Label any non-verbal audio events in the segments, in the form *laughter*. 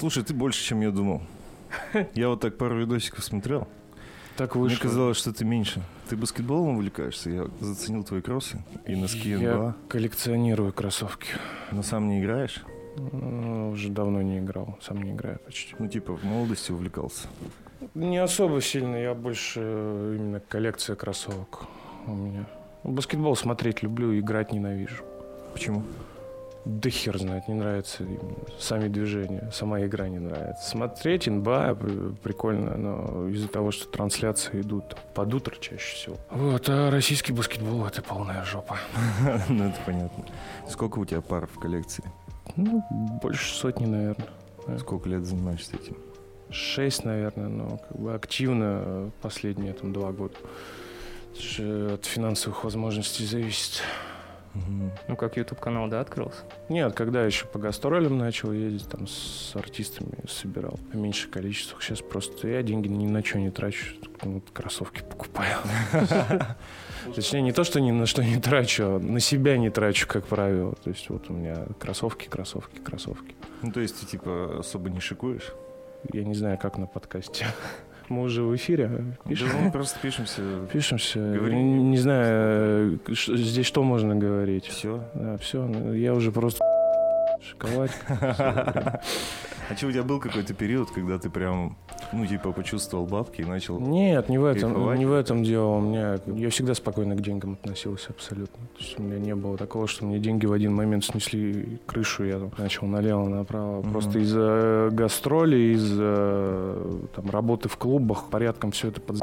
Слушай, ты больше, чем я думал. *laughs* Я вот так пару видосиков смотрел. Так Мне вышло. казалось, что ты меньше. Ты баскетболом увлекаешься? Я заценил твои кроссы и носки НБА. Я коллекционирую кроссовки. Но сам не играешь? Ну, Уже давно не играл, сам не играю почти. Ну, типа, в молодости увлекался. Не особо сильно, я больше э, именно коллекция кроссовок у меня. Баскетбол смотреть люблю, играть ненавижу. Почему? Да хер знает, не нравятся сами движения, сама игра не нравится. Смотреть НБА при- прикольно, но из-за того, что трансляции идут под утро чаще всего. Вот, а российский баскетбол — это полная жопа. *laughs* Ну, это понятно. Сколько у тебя пар в коллекции? Ну, больше сотни, наверное. Сколько лет занимаешься этим? Шесть, наверное, но как бы активно последние там два года. Это же от финансовых возможностей зависит. Ну, как YouTube-канал, да, открылся? Нет, когда еще по гастролям начал ездить, там с артистами собирал в меньших количествах. Сейчас просто я деньги ни на что не трачу, ну, вот кроссовки покупаю. *laughs* Точнее, не то, что ни на что не трачу, а на себя не трачу, как правило. То есть вот у меня кроссовки, кроссовки, кроссовки. Ну, то есть ты, типа, особо не шикуешь? Я не знаю, как на подкасте. Мы уже в эфире. Пишем. Да мы просто пишемся. Пишемся. Говори. Не, не знаю, э, здесь что можно говорить. Все. Да, все, я уже просто шоколадка. А что, у тебя был какой-то период, когда ты прям, ну, типа, почувствовал бабки и начал... Нет, не в этом, не в этом дело. У меня, я всегда спокойно к деньгам относился абсолютно. То есть у меня не было такого, что мне деньги в один момент снесли крышу, я там начал налево направо. Просто из-за гастролей, из-за там, работы в клубах порядком все это под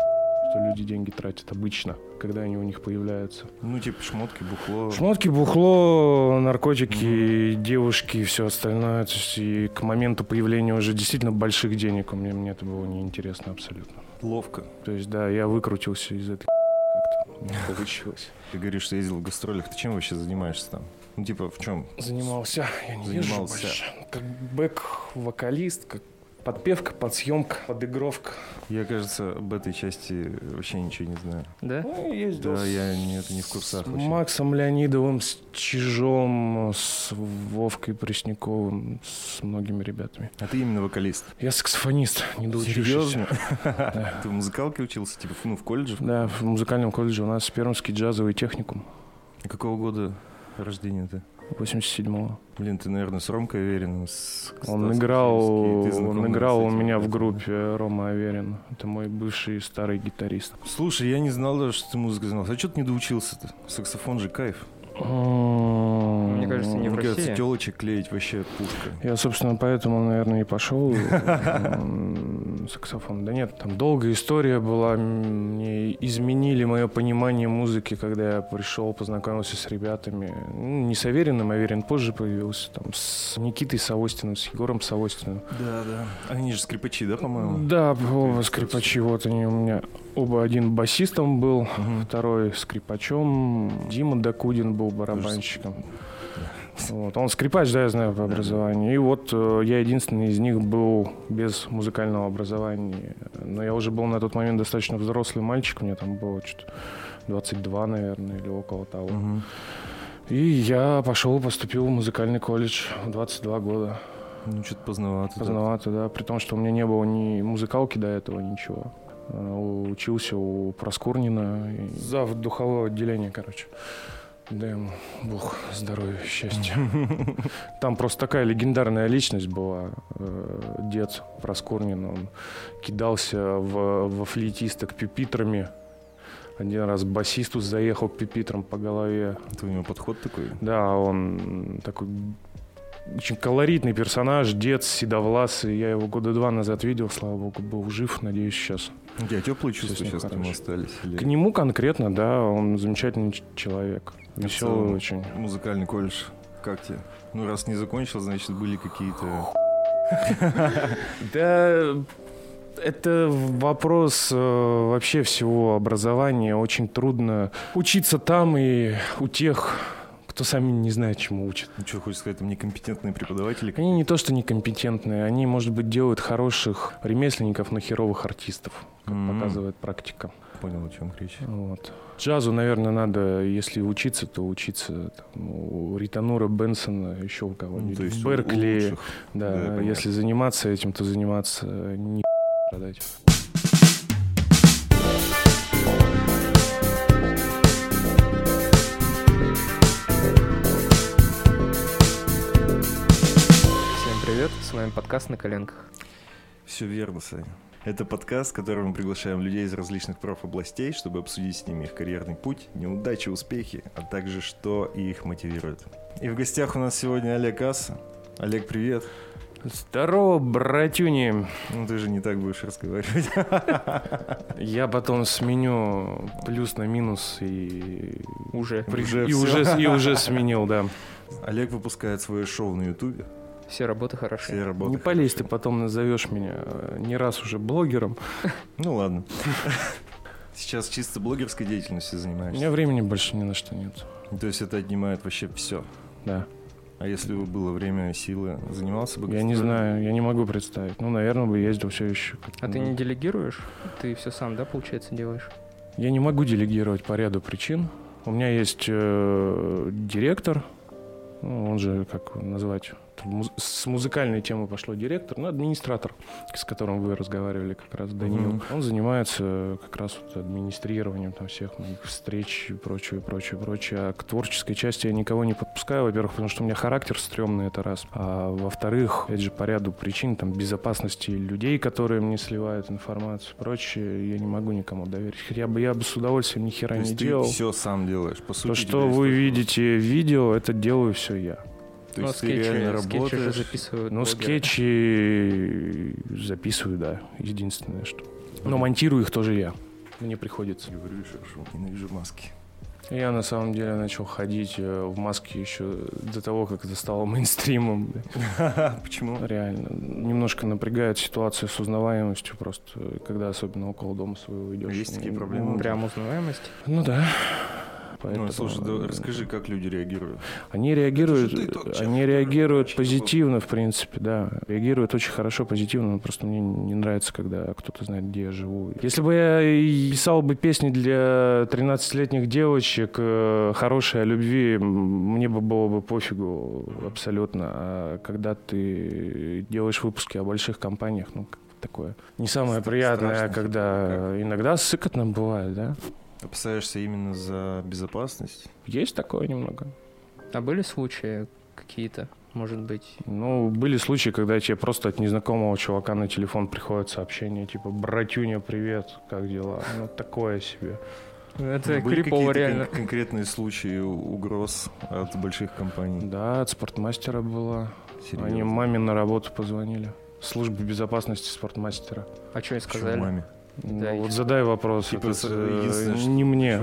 что люди деньги тратят обычно, когда они у них появляются. Ну, типа, шмотки, бухло. Шмотки, бухло, наркотики, девушки и все остальное. То есть и к моменту появления уже действительно больших денег у меня, мне это было неинтересно абсолютно. Ловко. То есть, да, я выкрутился из этой *laughs* как-то не *laughs* получилось. Ты говоришь, что ездил в гастролях. Ты чем вообще занимаешься там? Ну, типа, в чем? Занимался, я не езжу Занимался. больше. Как бэк-вокалист, как подпевка, подсъемка, подыгровка. Я, кажется, об этой части вообще ничего не знаю. Да? Ну, ездил Да, с- я не, это не в курсах с вообще. Максом Леонидовым, с Чижом, с Вовкой Пресняковым, с многими ребятами. А ты именно вокалист? Я саксофонист, не. Серьезно? *laughs* *laughs* Ты в музыкалке учился, типа, ну, в колледже? Да, в музыкальном колледже у нас Пермский джазовый техникум Какого года рождения ты? 87-го. Блин, ты, наверное, с Ромкой Авериным. С Он играл, он играл у меня в группе Рома Аверин. Это мой бывший старый гитарист. Слушай, я не знал даже, что ты музыкой занимался. А что ты не доучился-то? Саксофон же кайф. Мне кажется, не в Мне кажется, телочек клеить вообще пушка. Я, собственно, поэтому, наверное, и пошел м, саксофон. Да нет, там долгая история была. Мне изменили мое понимание музыки, когда я пришел, познакомился с ребятами. Ну, не с Авериным, Аверин позже появился. Там с Никитой Савостиным, с Егором Савостиным. Да, да. Они же скрипачи, да, по-моему? Да, оба скрипачи. Вот они у меня. Оба один басистом был, Мгм. второй скрипачом. Дима Дакудин был барабанщиком. Вот. Он скрипач, да, я знаю по образованию. И вот э, я единственный из них был без музыкального образования. Но я уже был на тот момент достаточно взрослый мальчик, мне там было что-то 22, наверное, или около того. Мгм. И я пошел, поступил в музыкальный колледж в 22 года. Ну, что-то поздновато. да. Поздновато, да. При том, что у меня не было ни музыкалки до этого, ничего. А, Учился у Проскурнина. Зав духового отделения, короче. Дай ему Бог здоровья, счастья. *laughs* Там просто такая легендарная личность была. э, Дед Проскурнин. Он кидался в, во флейтисток пипитрами. Один раз басисту заехал пипитром по голове. Это у него подход такой? Да, он такой очень колоритный персонаж, дед седовласый. Я его года два назад видел, слава богу, был жив, надеюсь, сейчас. У тебя теплые чувства сейчас к нему остались? Или К нему конкретно, да, он замечательный человек. Веселый очень. Музыкальный колледж. Как тебе? Ну, раз не закончил, значит, были какие-то... *laughs* Да, это вопрос э, вообще всего образования. Очень трудно учиться там и у тех, кто сами не знает, чему учат. Ну что, хочешь сказать, там некомпетентные преподаватели? Они не то, что некомпетентные, они, может быть, делают хороших ремесленников, но херовых артистов, как М. показывает практика. Понял, о чем речь. Вот. Джазу, наверное, надо, если учиться, то учиться там, у Ританура Бенсона, еще у Ну, кого-нибудь. то есть у Беркли. лучших. Да, Да, если заниматься этим, то заниматься не продать. *laughs* привет, с вами подкаст «На коленках». Все верно, Саня. Это подкаст, в котором мы приглашаем людей из различных профобластей, чтобы обсудить с ними их карьерный путь, неудачи, успехи, а также что их мотивирует. И в гостях у нас сегодня Олег Аса. Олег, привет. Здорово, братюни! Ну ты же не так будешь разговаривать. *laughs* Я потом сменю плюс на минус и... Уже Уже и, уже, и уже сменил, да. Олег выпускает свое шоу на Ютубе. Все работы Все хороши. работы. не полезь, ты хороши. потом назовешь меня э, не раз уже блогером. *laughs* Ну ладно. Сейчас чисто блогерской деятельностью У занимаешься. меня времени больше ни на что нет. То есть это отнимает вообще все. Да. А если бы было время, силы, занимался бы Я не знаю, я не могу представить. Ну, наверное, бы ездил все еще. А ты не делегируешь? Ты все сам, да, получается, делаешь? Я не могу делегировать по ряду причин. У меня есть э, директор, ну, он же, как его назвать, с музыкальной темы пошло директор, ну, администратор, с которым вы разговаривали как раз, Даниил. Мгм. Он занимается как раз вот администрированием там всех моих встреч и прочее, прочее, прочее. А к творческой части я никого не подпускаю, во-первых, потому что у меня характер стрёмный, это раз. А во-вторых, опять же, по ряду причин, там, безопасности людей, которые мне сливают информацию, прочее, я не могу никому доверить. Хотя бы я бы с удовольствием ни хера То не делал. ты все сам делаешь, по сути. То, что вы видите в видео, это делаю все я. То Ну, есть ты скетчи, реально скетчи же работаешь. записывают Ну, блогеры. скетчи записываю, да, единственное, что. Но монтирую их тоже я. Мне приходится. Говорю, что шо, ненавижу маски. Я на самом деле начал ходить э, в маске еще до того, как это стало мейнстримом. *laughs* Почему? Реально. Немножко напрягает ситуация с узнаваемостью просто, когда особенно около дома своего идешь. Есть такие проблемы? Прям узнаваемость. Ну да. Ну, Поэтому, слушай, да э, расскажи, как люди реагируют. Они реагируют, ты тот они реагируют позитивно, в принципе, да. Реагируют очень хорошо, позитивно, но просто мне не нравится, когда кто-то знает, где я живу. Если бы я писал бы песни для 13-летних девочек, э, хорошие о любви, мне бы было бы пофигу абсолютно. А когда ты делаешь выпуски о больших компаниях, ну, как такое не самое приятное, страшно. когда иногда сыкотно бывает, да. Опасаешься именно за безопасность? Есть такое немного. А были случаи какие-то, может быть? Ну, были случаи, когда тебе просто от незнакомого чувака на телефон приходит сообщение, типа, братюня, привет, как дела? Ну, такое себе. Это Ну, Были крипово какие-то реально. кон- конкретные случаи угроз от больших компаний? Да, от спортмастера было. Серьезно? Они маме на работу позвонили. Службе безопасности спортмастера. А что и Чё, сказали? маме? Ну, Да, вот и- задай вопрос. Типа, это, э, единственное, что- не *laughs* мне.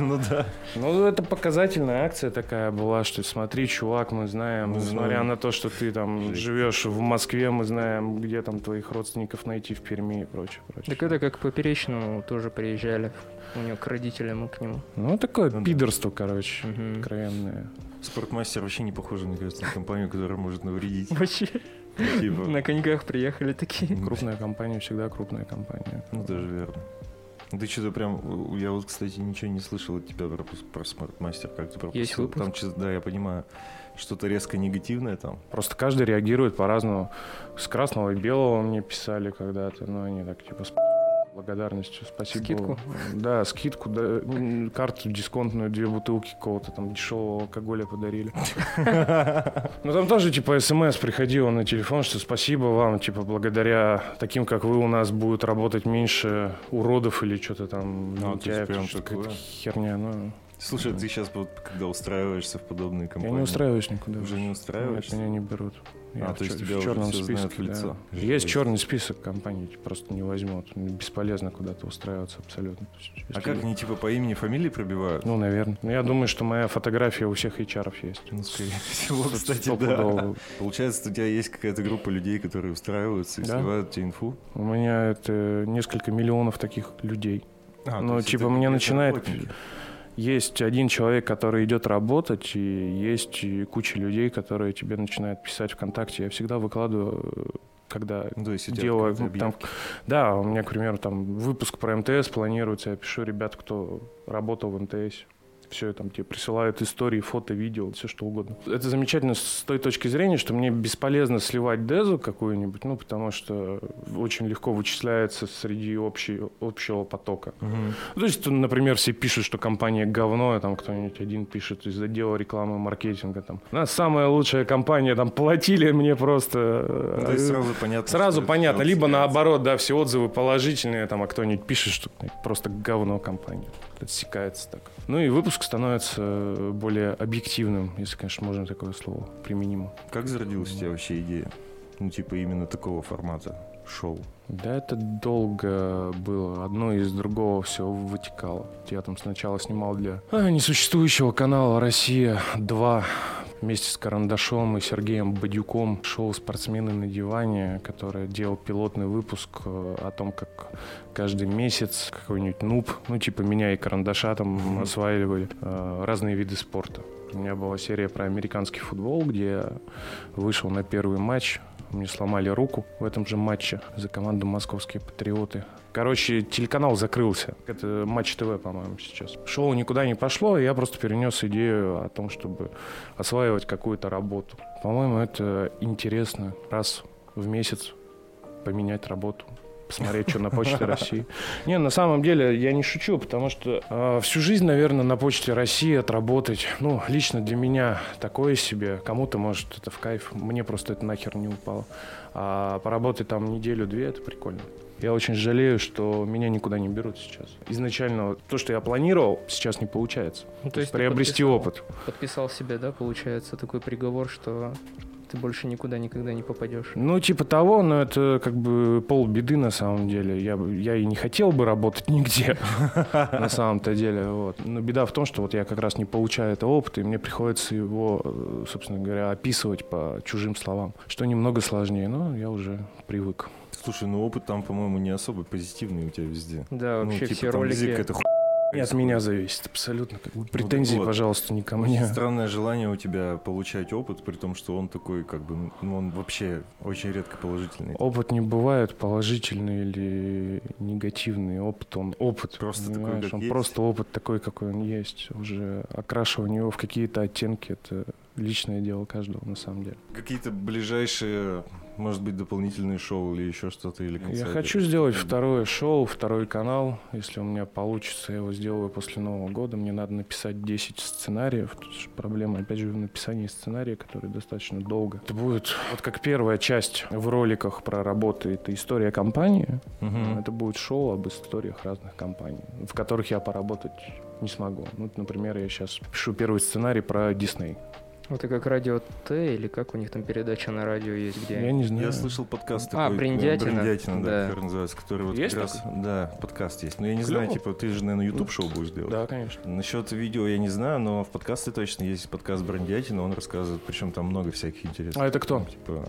Ну да. Ну, это показательная акция такая была, что смотри, чувак, мы знаем, Мы несмотря знаем. на то, что ты там живешь в Москве, мы знаем, где там твоих родственников найти в Перми и прочее, прочее. Так это как к Поперечному тоже приезжали. У него к родителям и к нему. Ну, такое Ну да. пидорство, короче, Мгм. откровенное. Спортмастер вообще не похоже, мне кажется, на компанию, которая может навредить. Вообще, Типа, на коньках приехали такие. Крупная компания всегда крупная компания. Ну, даже верно. Ну, Ты что-то прям... Я вот, кстати, ничего не слышал от тебя про, про Смартмастер. Как ты пропустил? Есть выпуск? Там, да, я понимаю, что-то резко негативное там. Просто каждый реагирует по-разному. С красного и белого мне писали когда-то, но они так типа благодарностью, спасибо. Скидку? Да, скидку, да, карту дисконтную, две бутылки какого-то там дешевого алкоголя подарили. *laughs* Ну там тоже типа смс приходило на телефон, что спасибо вам, типа благодаря таким, как вы, у нас будет работать меньше уродов или что-то там. А, что-то такое? какая-то Херня, ну. Слушай, ты сейчас когда устраиваешься в подобные Я компании... не устраиваюсь никуда. Уже не устраиваешься? меня не берут. А, Я в то есть тебя в черном списке, в да. Есть черный список компаний, просто не возьмут. Бесполезно куда-то устраиваться абсолютно. Есть, А как, они типа по имени, фамилии пробивают? Ну, наверное. Ну, я думаю, что моя фотография у всех HR есть. Ну, скорее всего, кстати, да. Получается, у тебя есть какая-то группа людей, которые устраиваются и Да. сливают тебе инфу? У меня это несколько миллионов таких людей. А, Ну, типа, мне начинает- работники. Есть один человек, который идет работать, и есть куча людей, которые тебе начинают писать ВКонтакте. Я всегда выкладываю когда Ну, тебя делаю там, да, у меня, к примеру, там выпуск про МТС планируется, я пишу ребят, кто работал в МТС. Все там тебе присылают истории, фото, видео, все что угодно. Это замечательно с той точки зрения, что мне бесполезно сливать дезу какую-нибудь, ну, потому что очень легко вычисляется среди общей, общего потока. Ну, То есть, например, все пишут, что компания говно, а там кто-нибудь один пишет из отдела рекламы, маркетинга. Там. У нас самая лучшая компания, там платили мне просто... То есть э, сразу понятно. Сразу понятно. Либо наоборот, да, все отзывы положительные, там, а кто-нибудь пишет, что просто говно компания. Отсекается так. Ну и выпуск становится э, более объективным, если, конечно, можно такое слово применимо. Как зародилась у тебя вообще идея? Ну, типа именно такого формата шоу. Да, это долго было. Одно из другого все вытекало. Я там сначала снимал для а, несуществующего канала «Россия-2» вместе с Карандашом и Сергеем Бадюком шоу «Спортсмены на диване», которое делал пилотный выпуск э, о том, как каждый месяц какой-нибудь нуб, ну типа меня и Карандаша там осваивали э, разные виды спорта. У меня была серия про американский футбол, где я вышел на первый матч, мне сломали руку в этом же матче за команду «Московские патриоты». Короче, телеканал закрылся. Это Матч ТВ, по-моему, сейчас. Шоу никуда не пошло, и я просто перенес идею о том, чтобы осваивать какую-то работу. По-моему, это интересно. Раз в месяц поменять работу посмотреть, что на Почте России. Не, на самом деле я не шучу, потому что э, всю жизнь, наверное, на Почте России отработать, ну, лично для меня такое себе. Кому-то, может, это в кайф. Мне просто это нахер не упало. А поработать там неделю-две, это прикольно. Я очень жалею, что меня никуда не берут сейчас. Изначально то, что я планировал, сейчас не получается. Ну, То есть приобрести подписал- опыт. Подписал себе, да, получается, такой приговор, что ты больше никуда никогда не попадешь. Ну, типа того, но это как бы полбеды на самом деле. Я, я и не хотел бы работать *laughs* нигде на самом-то деле. Вот. Но беда в том, что вот я как раз не получаю этого опыта, и мне приходится его, э, собственно говоря, описывать по чужим словам, что немного сложнее, но я уже привык. Слушай, ну опыт там, по-моему, не особо позитивный у тебя везде. Да, ну, вообще типа, все там ролики... везде какая-то ху... И от меня зависит абсолютно. Как бы претензий, вот. пожалуйста, не ко Очень мне. странное желание у тебя получать опыт, при том, что он такой, как бы, ну, он вообще очень редко положительный. Опыт не бывает положительный или негативный. Опыт, он опыт. Просто такой, как он есть. просто опыт такой, какой он есть. Уже окрашивание его в какие-то оттенки, это личное дело каждого на самом деле. Какие-то ближайшие, может быть, дополнительные шоу или еще что-то, или Я концерты? хочу сделать второе шоу, второй канал. Если у меня получится, я его сделаю после Нового года. Мне надо написать 10 сценариев. Тут же проблема, опять же, в написании сценария, который достаточно долго. Это будет вот как первая часть в роликах про работы. Это история компании. Мгм. Это будет шоу об историях разных компаний, в которых я поработать не смогу. Ну, например, я сейчас пишу первый сценарий про Дисней. Вот и как радио Т, или как у них там передача на радио есть, где... Я не знаю. Я слышал подкаст А, такой. э, «Бриндятина». «Бриндятина», да, Да. который называется, который вот Есть как раз... Да, подкаст есть. Но я не знаю, Клёво. типа, ты же, наверное, YouTube шоу будешь делать. Да, конечно. Насчет видео я не знаю, но в подкасте точно есть подкаст Брендятина, он рассказывает, причем там много всяких интересных. А это кто? Типа,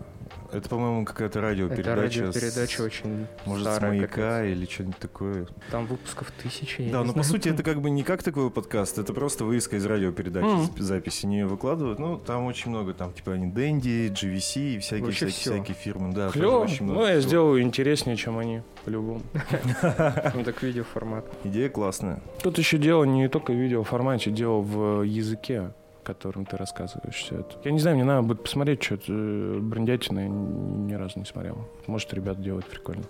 это, по-моему, какая-то Это радиопередача. радиопередача с- очень Может, с старая, маяка капец. или что-нибудь такое. Там выпусков тысячи. Да, но по знаю. сути это как бы не как такой подкаст, это просто выиска из радиопередачи, зап- записи не выкладывают. Ну, там очень много, там типа они Дэнди, GVC и всякие, всякие, всякие фирмы. Да, Клево. очень много Ну, я всего. сделаю интереснее, чем они, по-любому. *laughs* Ну так видеоформат. Идея классная. Тут еще дело не только в видеоформате, дело в языке которым ты рассказываешь все это. Я не знаю, мне надо будет посмотреть, что это брендятина, я ни разу не смотрел. Может, ребята делают прикольно.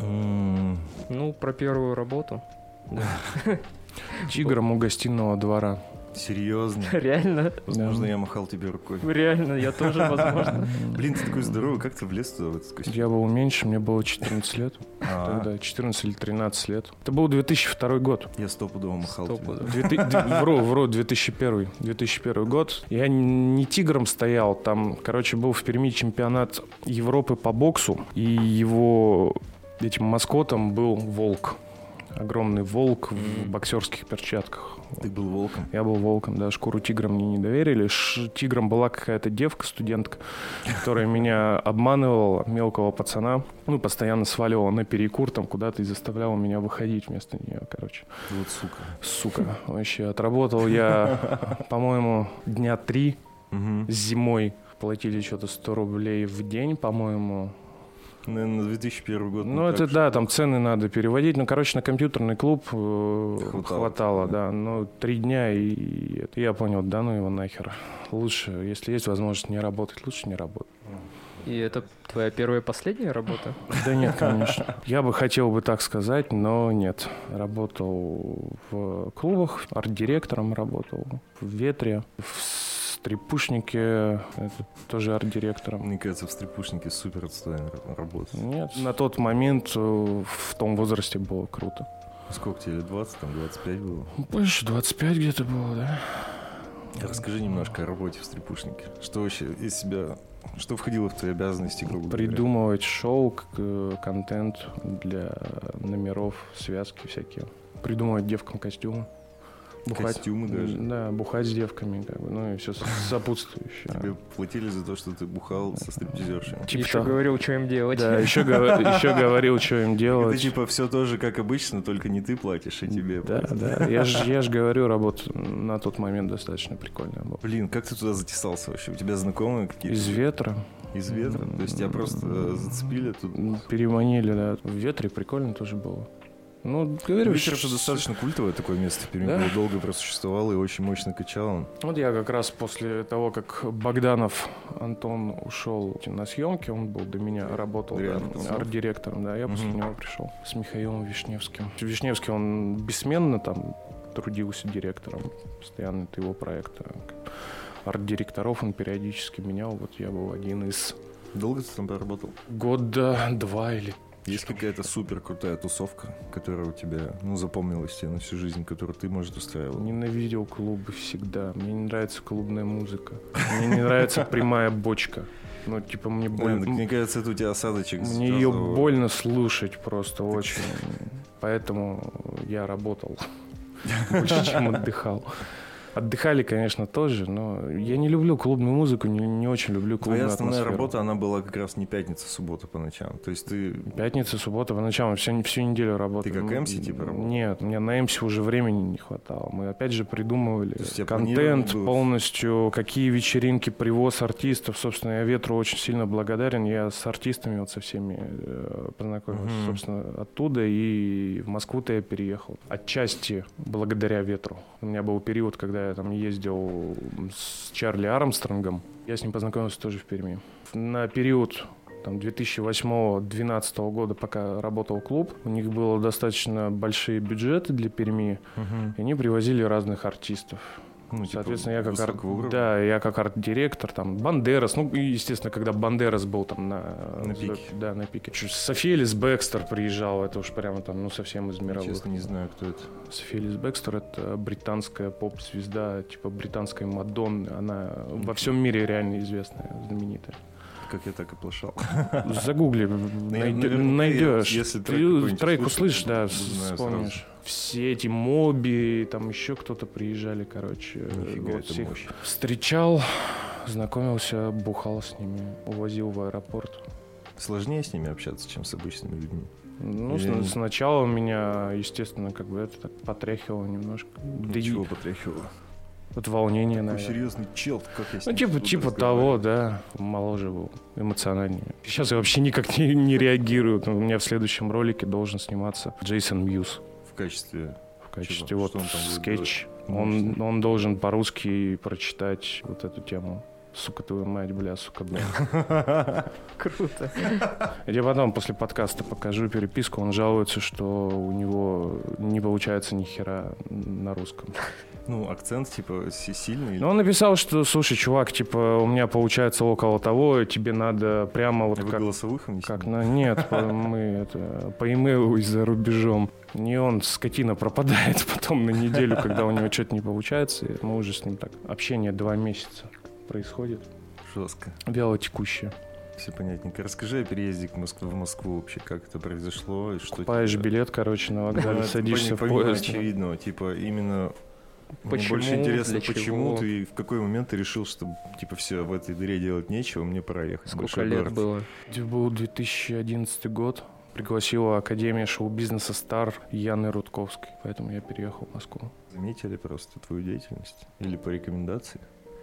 Ну, про первую работу. Тигром у гостиного двора. Серьезно? *laughs* Реально, Возможно, Да. я махал тебе рукой. реально, я тоже, *laughs* возможно. Блин, ты такой здоровый, как ты влез туда, в этот костюм? Я был меньше, мне было 14 лет. А, Тогда 14 или 13 лет. Это был 2002 год. Я стопудово махал тебе. Вру, вру, 2001. 2001 год. Я не тигром стоял, там, короче, был в Перми чемпионат Европы по боксу, и его этим маскотом был волк. Огромный волк в боксерских перчатках. Ты был волком? Я был волком, да, шкуру тигра мне не доверили. Ш- тигром была какая-то девка, студентка, которая меня обманывала, мелкого пацана, ну, постоянно сваливала на перекур там куда-то и заставляла меня выходить вместо нее, короче. Вот сука. Сука, вообще, отработал я, по-моему, дня три зимой. Платили что-то 100 рублей в день, по-моему. Наверное, на 2001 год. Ну, это да, там цены надо переводить. Ну, короче, на компьютерный клуб э, Хватало. хватало, да. Ну, три дня, и это я понял, да ну его нахер. Лучше, если есть возможность не работать, лучше не работать. И это твоя первая и последняя работа? Да нет, *laughs* конечно. Я бы хотел бы так сказать, но нет. Работал в клубах, арт-директором работал, в Ветре, в Стрепушнике, это тоже арт-директором. Мне кажется, в стрипушнике супер отстойная ра- работа. Нет, на тот момент э, в том возрасте было круто. Сколько тебе, лет 20, там 25 было? Больше 25 где-то было, да? Расскажи немножко о работе в стрипушнике. Что вообще из себя... Что входило в твои обязанности, грубо говоря? Придумывать шоу, э, контент для номеров, связки всякие. Придумывать девкам костюмы. Костюмы даже? Да, бухать с девками, как бы, ну и все *laughs* сопутствующее. Тебе платили за то, что ты бухал со стриптизершами? Типа Еще говорил, что им делать. Да, еще, *laughs* еще говорил, что им Это делать. типа все тоже как обычно, только не ты платишь, а тебе Да, платят. да. Я же я ж *laughs* говорю, работа на тот момент достаточно прикольная была. Блин, как ты туда затесался вообще? У тебя знакомые какие-то? Из ветра Из ветра? То есть тебя просто э, зацепили тут? переманили, да. В ветре прикольно тоже было. Ну, говорю, Ветер это достаточно культовое такое место в Перми. Да? было долго просуществовало и очень мощно качало. Вот я как раз после того, как Богданов Антон ушел на съемки, он был до меня, работал да, арт-директором, да, я после Мгм. него пришел с Михаилом Вишневским. Вишневский, он бессменно там трудился директором, постоянно это его проект. а Арт-директоров он периодически менял, вот я был один из Долго ты там проработал? года два или Есть какая-то супер крутая тусовка, которая у тебя, ну, запомнилась тебе на всю жизнь, которую ты, может, устраивал? Ненавидел клубы всегда. Мне не нравится клубная музыка. Мне не нравится прямая бочка. Ну, типа, мне больно. мне кажется, это у тебя осадочек. Мне ее больно слушать просто очень. Поэтому я работал больше, чем отдыхал. Отдыхали, конечно, тоже, но я не люблю клубную музыку, не, не очень люблю клубную Твоя основная атмосферу. работа, она была как раз не пятница, суббота по ночам. То есть ты... Пятница, суббота, по ночам, всю, всю неделю работаю. Ты как MC типа работал? Нет, у меня на MC уже времени не хватало. Мы опять же придумывали контент полностью, какие вечеринки, привоз артистов. Собственно, я Ветру очень сильно благодарен. Я с артистами вот со всеми э, познакомился, Мгм. собственно, оттуда. И в Москву-то я переехал. Отчасти благодаря Ветру. У меня был период, когда я там ездил с Чарли Армстронгом. Я с ним познакомился тоже в Перми. На период там 2008-2012 года, пока работал клуб, у них было достаточно большие бюджеты для Перми, и они привозили разных артистов. Ну, типа, Соответственно, я как арт... уровня. да, я как арт-директор, там Бандерас, ну и естественно, когда Бандерас был там на, На пике. да, на пике. Чё, Софиэлис Бекстер приезжал, это уж прямо там, ну совсем из мировых. Честно, не знаю, кто это. Софиэлис Бекстер это британская поп-звезда, типа британской Мадонны, она во всем мире реально известная, знаменитая. Как я так оплошал. Загугли, *laughs* я найдё- наверняка, найдешь. если трек трек услышишь, да, вспомнишь. Все эти моби, там еще кто-то приезжали, короче. Нифига, вот всех мощь. Встречал, знакомился, бухал с ними, увозил в аэропорт. Сложнее с ними общаться, чем с обычными людьми. Ну, Или- сна- сначала меня, естественно, как бы это так потряхивало немножко. Да и Чего потряхивало? вот волнение, Такой наверное. серьезный чел, как я Ну, типа, типа того, да. Моложе был, эмоциональнее. Сейчас я вообще никак не, не реагирую. Ну, У меня в следующем ролике должен сниматься Джейсон Мьюз качестве... в качестве Чего? вот Что он скетч. Он, Ну, он должен по-русски прочитать вот эту тему. Сука твою мать, бля, сука, бля. *laughs* Круто. *laughs* Я потом после подкаста покажу переписку. Он жалуется, что у него не получается ни хера на русском. Ну, акцент, типа, си- сильный. Но он написал, что, слушай, чувак, типа, у меня получается около того, тебе надо прямо вот А вы как голосовых Как на нет, мы это по имейлу и за рубежом. Не он скотина пропадает *laughs* потом на неделю, когда у него что-то не получается. и мы уже с ним так. Общение два месяца происходит. Жестко. Вяло текущее. Все понятненько. Расскажи о переезде к Москве, в Москву вообще, как это произошло и что... Покупаешь тебя- билет, короче, на вокзале, садишься в поезд. очевидного, типа, именно Мне Почему, больше интересно, почему ты в какой момент ты решил, что типа все в этой дыре делать нечего, мне пора ехать. Сколько лет город». было? Это был 2011 год. Пригласила Академия шоу-бизнеса «Стар» Яны Рудковской. Поэтому я переехал в Москву. Заметили просто твою деятельность? Или по рекомендации?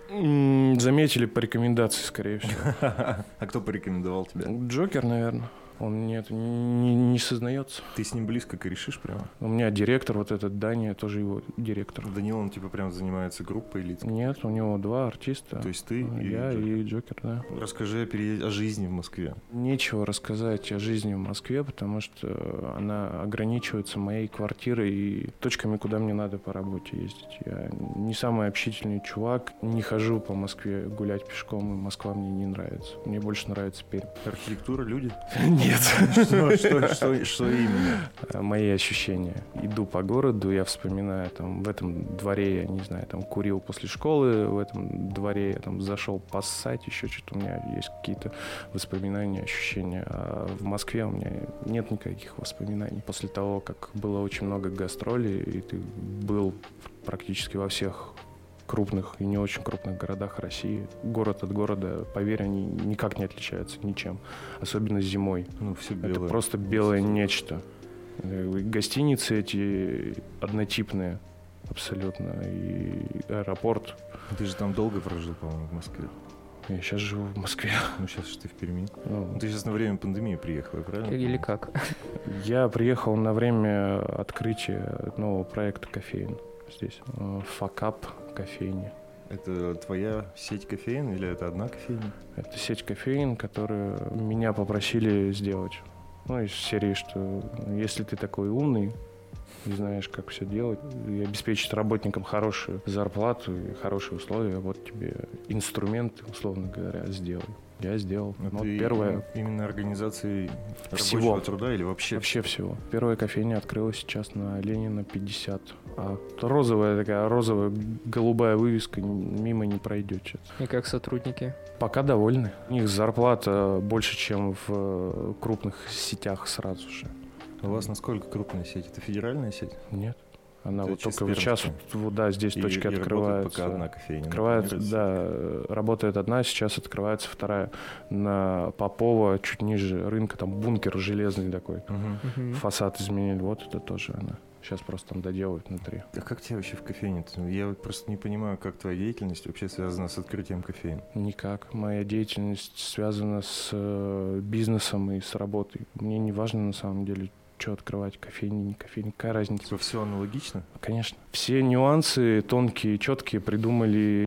Заметили по рекомендации, скорее всего. *laughs* А кто порекомендовал тебя? Джокер, наверное. Он мне это не, не сознается. Ты с ним близко корешишь прямо? У меня директор, вот этот Даня, тоже его директор. Данил, он типа прям занимается группой лиц. Нет, у него два артиста. То есть ты и я Джокер. и Джокер, да. Расскажи о, переезде- о жизни в Москве. Нечего рассказать о жизни в Москве, потому что она ограничивается моей квартирой и точками, куда мне надо по работе ездить. Я не самый общительный чувак, не хожу по Москве гулять пешком, и Москва мне не нравится. Мне больше нравится Пермь. Архитектура, люди? *laughs* Нет. Что, что, что, что именно? А, Мои ощущения. Иду по городу, я вспоминаю, там, в этом дворе, я не знаю, там, курил после школы, в этом дворе я там зашел поссать, еще что-то у меня есть какие-то воспоминания, ощущения. А в Москве у меня нет никаких воспоминаний. После того, как было очень много гастролей, и ты был практически во всех крупных и не очень крупных городах России. Город от города, поверь, они никак не отличаются ничем. Особенно зимой. Ну, все Это белое. просто белое нечто. Э, Гостиницы эти однотипные абсолютно. И аэропорт. Ты же там долго прожил, по-моему, в Москве. Я сейчас живу в Москве. Ну, сейчас же ты в Перми. Ну, Ну, ты сейчас на время пандемии приехал, правильно? Или как? Я приехал на время открытия нового проекта кофеин здесь. Э, Факап кофейни. Это твоя сеть кофеин или это одна кофейня? Это сеть кофеин, которую меня попросили сделать. Ну, из серии, что если ты такой умный, и знаешь, как все делать, и обеспечить работникам хорошую зарплату и хорошие условия, вот тебе инструменты, условно говоря, сделай. Я сделал. А Ну, ты первое именно организации Всего. труда или вообще? Вообще всего. Первая кофейня открылась сейчас на Ленина 50. А розовая такая, розовая, голубая вывеска, мимо не пройдет. чё-то. И как сотрудники? Пока довольны. У них зарплата больше, чем в э, крупных сетях сразу же. У вас насколько крупная сеть? Это федеральная сеть? Нет. Она Это вот только вот сейчас, вот, да, здесь И- точки и открываются. пока одна кофейня. Открывается, например, да, работает одна, сейчас открывается вторая на Попова, чуть ниже рынка, там бункер железный такой. Мгм. Фасад изменили, вот это тоже она. Сейчас просто там доделывают внутри. А как тебе вообще в кофейне? Я вот просто не понимаю, как твоя деятельность вообще связана с открытием кофеин. Никак. Моя деятельность связана с э, бизнесом и с работой. Мне не важно на самом деле, что открывать, кофейни, не кофейни, какая разница. Типа все аналогично? Конечно. Все нюансы тонкие, четкие придумали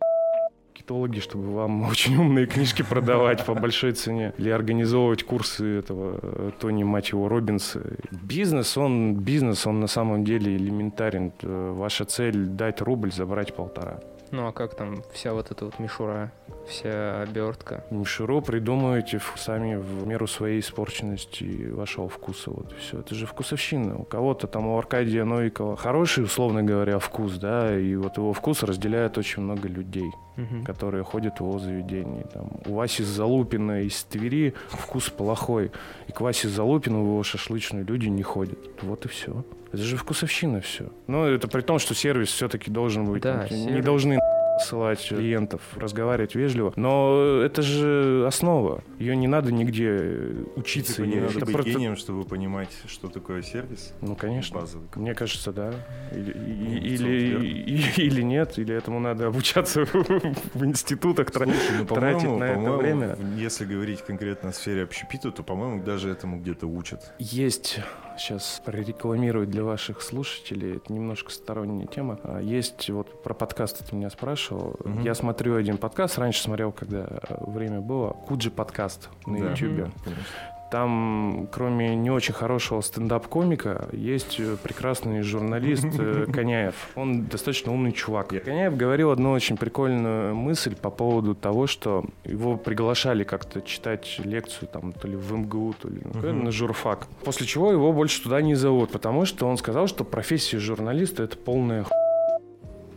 маркетологи, чтобы вам *laughs* очень умные книжки продавать по большой цене. Или организовывать курсы этого э, Тони, мать его, Робинса. Бизнес, он бизнес, он на самом деле элементарен. Э, Ваша цель дать рубль, забрать полтора. Ну а как там вся вот эта вот мишура, вся обертка? Мишуру придумываете сами в меру своей испорченности и вашего вкуса. Вот все. Это же вкусовщина. У кого-то там, у Аркадия Новикова хороший, условно говоря, вкус, да, и вот его вкус разделяет очень много людей, Мгм. которые ходят в его заведении. Там, у Васи Залупина из Твери вкус плохой, и к Васе Залупину в его шашлычную люди не ходят. Вот и все. Это же вкусовщина все. Но это при том, что сервис все-таки должен быть. Да, там, не сервис. должны ссылать клиентов, разговаривать вежливо. Но это же основа. Ее не надо нигде учиться. Типа не надо Это быть просто- гением, чтобы понимать, что такое сервис. Ну, конечно. Базовый. Мне кажется, да. Или, Ну, или, целом, и- или нет, или этому надо обучаться *laughs* в институтах. Слушай, ну, тратить на это время. если говорить конкретно о сфере общепита, то, по-моему, даже этому где-то учат. Есть, сейчас прорекламировать для ваших слушателей, это немножко сторонняя тема. А, Есть, вот про подкасты ты меня спрашивал. Мгм. Я смотрю один подкаст, раньше смотрел, когда время было, Куджи подкаст на Да. Ютубе. Конечно. Там, кроме не очень хорошего стендап-комика, есть э, прекрасный журналист э, *laughs* Коняев. Он достаточно умный чувак. Коняев говорил одну очень прикольную мысль по поводу того, что его приглашали как-то читать лекцию там то ли в МГУ, то ли ну, на журфак. После чего его больше туда не зовут, потому что он сказал, что профессия журналиста — это полная ху...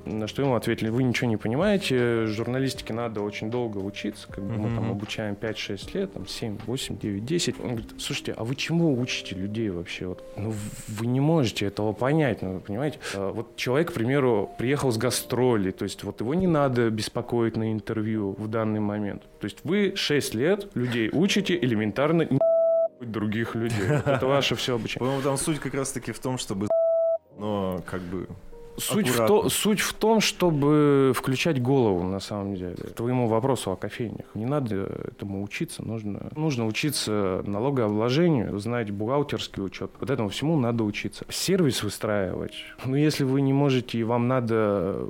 На что ему ответили, вы ничего не понимаете, журналистике надо очень долго учиться, как бы мы там обучаем 5-6 лет, там 7, 8, 9, 10. Он говорит, слушайте, а вы чему учите людей вообще? Вот, ну, вы не можете этого понять, ну, понимаете? А, Вот человек, к примеру, приехал с гастролей, то есть вот его не надо беспокоить на интервью в данный момент. То есть вы 6 лет людей учите элементарно других людей. Это ваше все обучение. По-моему, там суть как раз-таки в том, чтобы но как бы Суть в, то- суть в том, чтобы включать голову, на самом деле. К твоему вопросу о кофейнях. Не надо этому учиться. Нужно, нужно учиться налогообложению, знать бухгалтерский учет. Вот этому всему надо учиться. Сервис выстраивать. Ну, если вы не можете и вам надо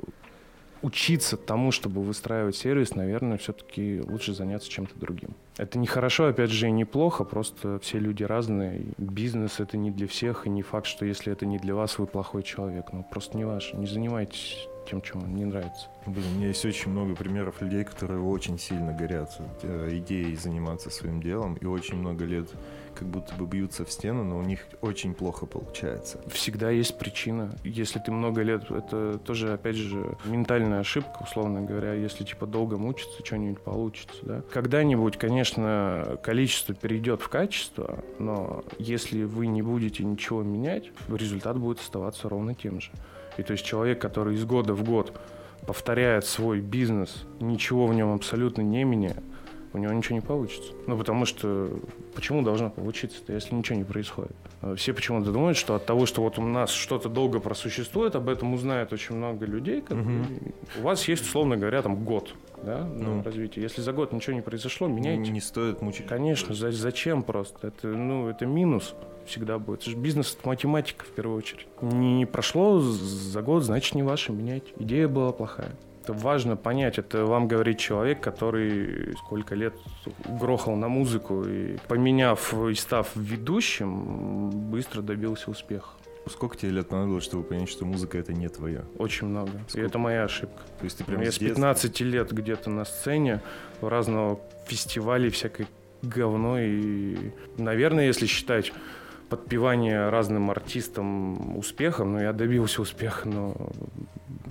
учиться тому, чтобы выстраивать сервис, наверное, все-таки лучше заняться чем-то другим. Это не хорошо, опять же, и неплохо, просто все люди разные. Бизнес это не для всех, и не факт, что если это не для вас, вы плохой человек. Ну, просто не ваш. Не занимайтесь тем, чем вам не нравится. Блин, у меня есть очень много примеров людей, которые очень сильно горят э, идеей заниматься своим делом и очень много лет как будто бы бьются в стену, но у них очень плохо получается. Всегда есть причина. Если ты много лет, это тоже, опять же, ментальная ошибка, условно говоря. Если, типа, долго мучиться, что-нибудь получится, да. Когда-нибудь, конечно, количество перейдет в качество, но если вы не будете ничего менять, результат будет оставаться ровно тем же. И то есть человек, который из года в год повторяет свой бизнес, ничего в нем абсолютно не меняя, у него ничего не получится. Ну, потому что почему должно получиться-то, если ничего не происходит? Э, Все почему-то думают, что от того, что вот у нас что-то долго просуществует, об этом узнает очень много людей. Как и У вас есть, условно говоря, там год да, на Ну. развитие. Если за год ничего не произошло, меняйте. Не стоит мучить. Конечно, за- зачем просто? Это, ну, это минус всегда будет. Это же бизнес, это математика в первую очередь. Не, прошло за год, значит, не ваше, меняйте. Идея была плохая. Это важно понять. Это вам говорит человек, который сколько лет грохал на музыку и, поменяв и став ведущим, быстро добился успеха. Сколько тебе лет понадобилось, чтобы понять, что музыка это не твое? Очень много. И Сколько? это моя ошибка. То есть ты прям Я с с детства- 15 лет где-то на сцене, у разного фестивалей, всякой говно. И, наверное, если считать подпевание разным артистам успехом, ну, я добился успеха, но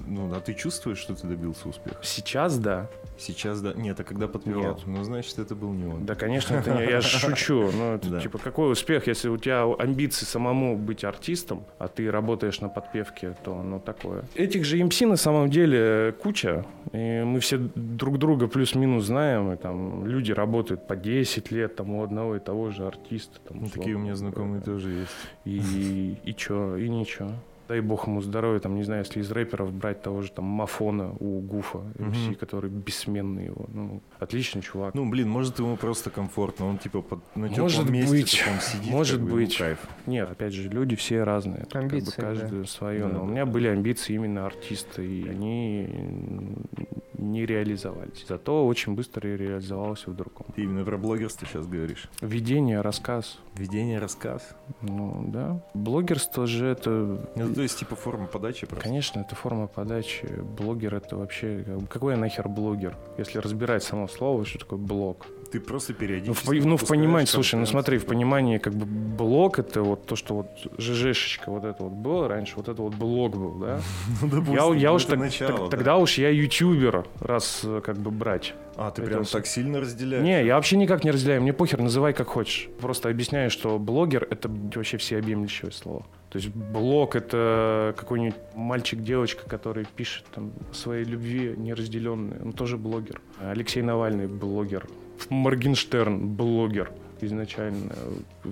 Ну, а ты чувствуешь, что ты добился успеха? сейчас да. Сейчас да. Нет, а когда подпевал? Нет. Ну, значит, это был не он. Да, конечно, это не, я шучу. Ну, это, Да. типа, какой успех, если у тебя амбиции самому быть артистом, а ты работаешь на подпевке, то ну такое. Этих же MC на самом деле куча, и мы все друг друга плюс-минус знаем, и там люди работают по 10 лет, там у одного и того же артиста. Там, Ну, такие у меня знакомые говоря. Тоже есть. *laughs* И, и чё, и ничего. Дай бог ему здоровья, там, не знаю, если из рэперов брать того же там Мафона у Гуфа, MC, Мгм. который бессменный его. Ну, отличный чувак. Ну, блин, может, ему просто комфортно. Он, типа, под, на теплом Может месте быть. таком сидит. *laughs* Может как бы, быть. кайф. Нет, опять же, люди все разные. Тут как бы Амбиции, каждый свое. Да, Но у да. меня были амбиции именно артиста, и они не реализовались. Зато очень быстро я реализовался в другом. Ты именно про блогерство сейчас говоришь. Ведение, рассказ. Ведение, рассказ. Ну, да. Блогерство же это... Ну, то есть, типа, форма подачи просто. Конечно, это форма подачи. Блогер это вообще... Какой я нахер блогер? Если разбирать само слово, что такое блог. Ты просто Ну, в, периодически... по- ну, в выпускаешь понимании, слушай, ну смотри, в понимании, как бы блог это вот то, что вот ЖЖшечка вот это вот было раньше, вот это вот блог был, да? *laughs* Ну, допустим, Я, я ну, уж так- начало, так- да. тогда уж я ютубер, раз э, как бы брать. А, ты прям так сильно разделяешь? Не, я вообще никак не разделяю, мне похер, называй как хочешь. Просто объясняю, что блогер — это вообще всеобъемлющее слово. То есть блог — это какой-нибудь мальчик-девочка, который пишет там своей любви неразделенной. Он тоже блогер. Алексей Навальный — блогер. Моргенштерн — блогер изначально.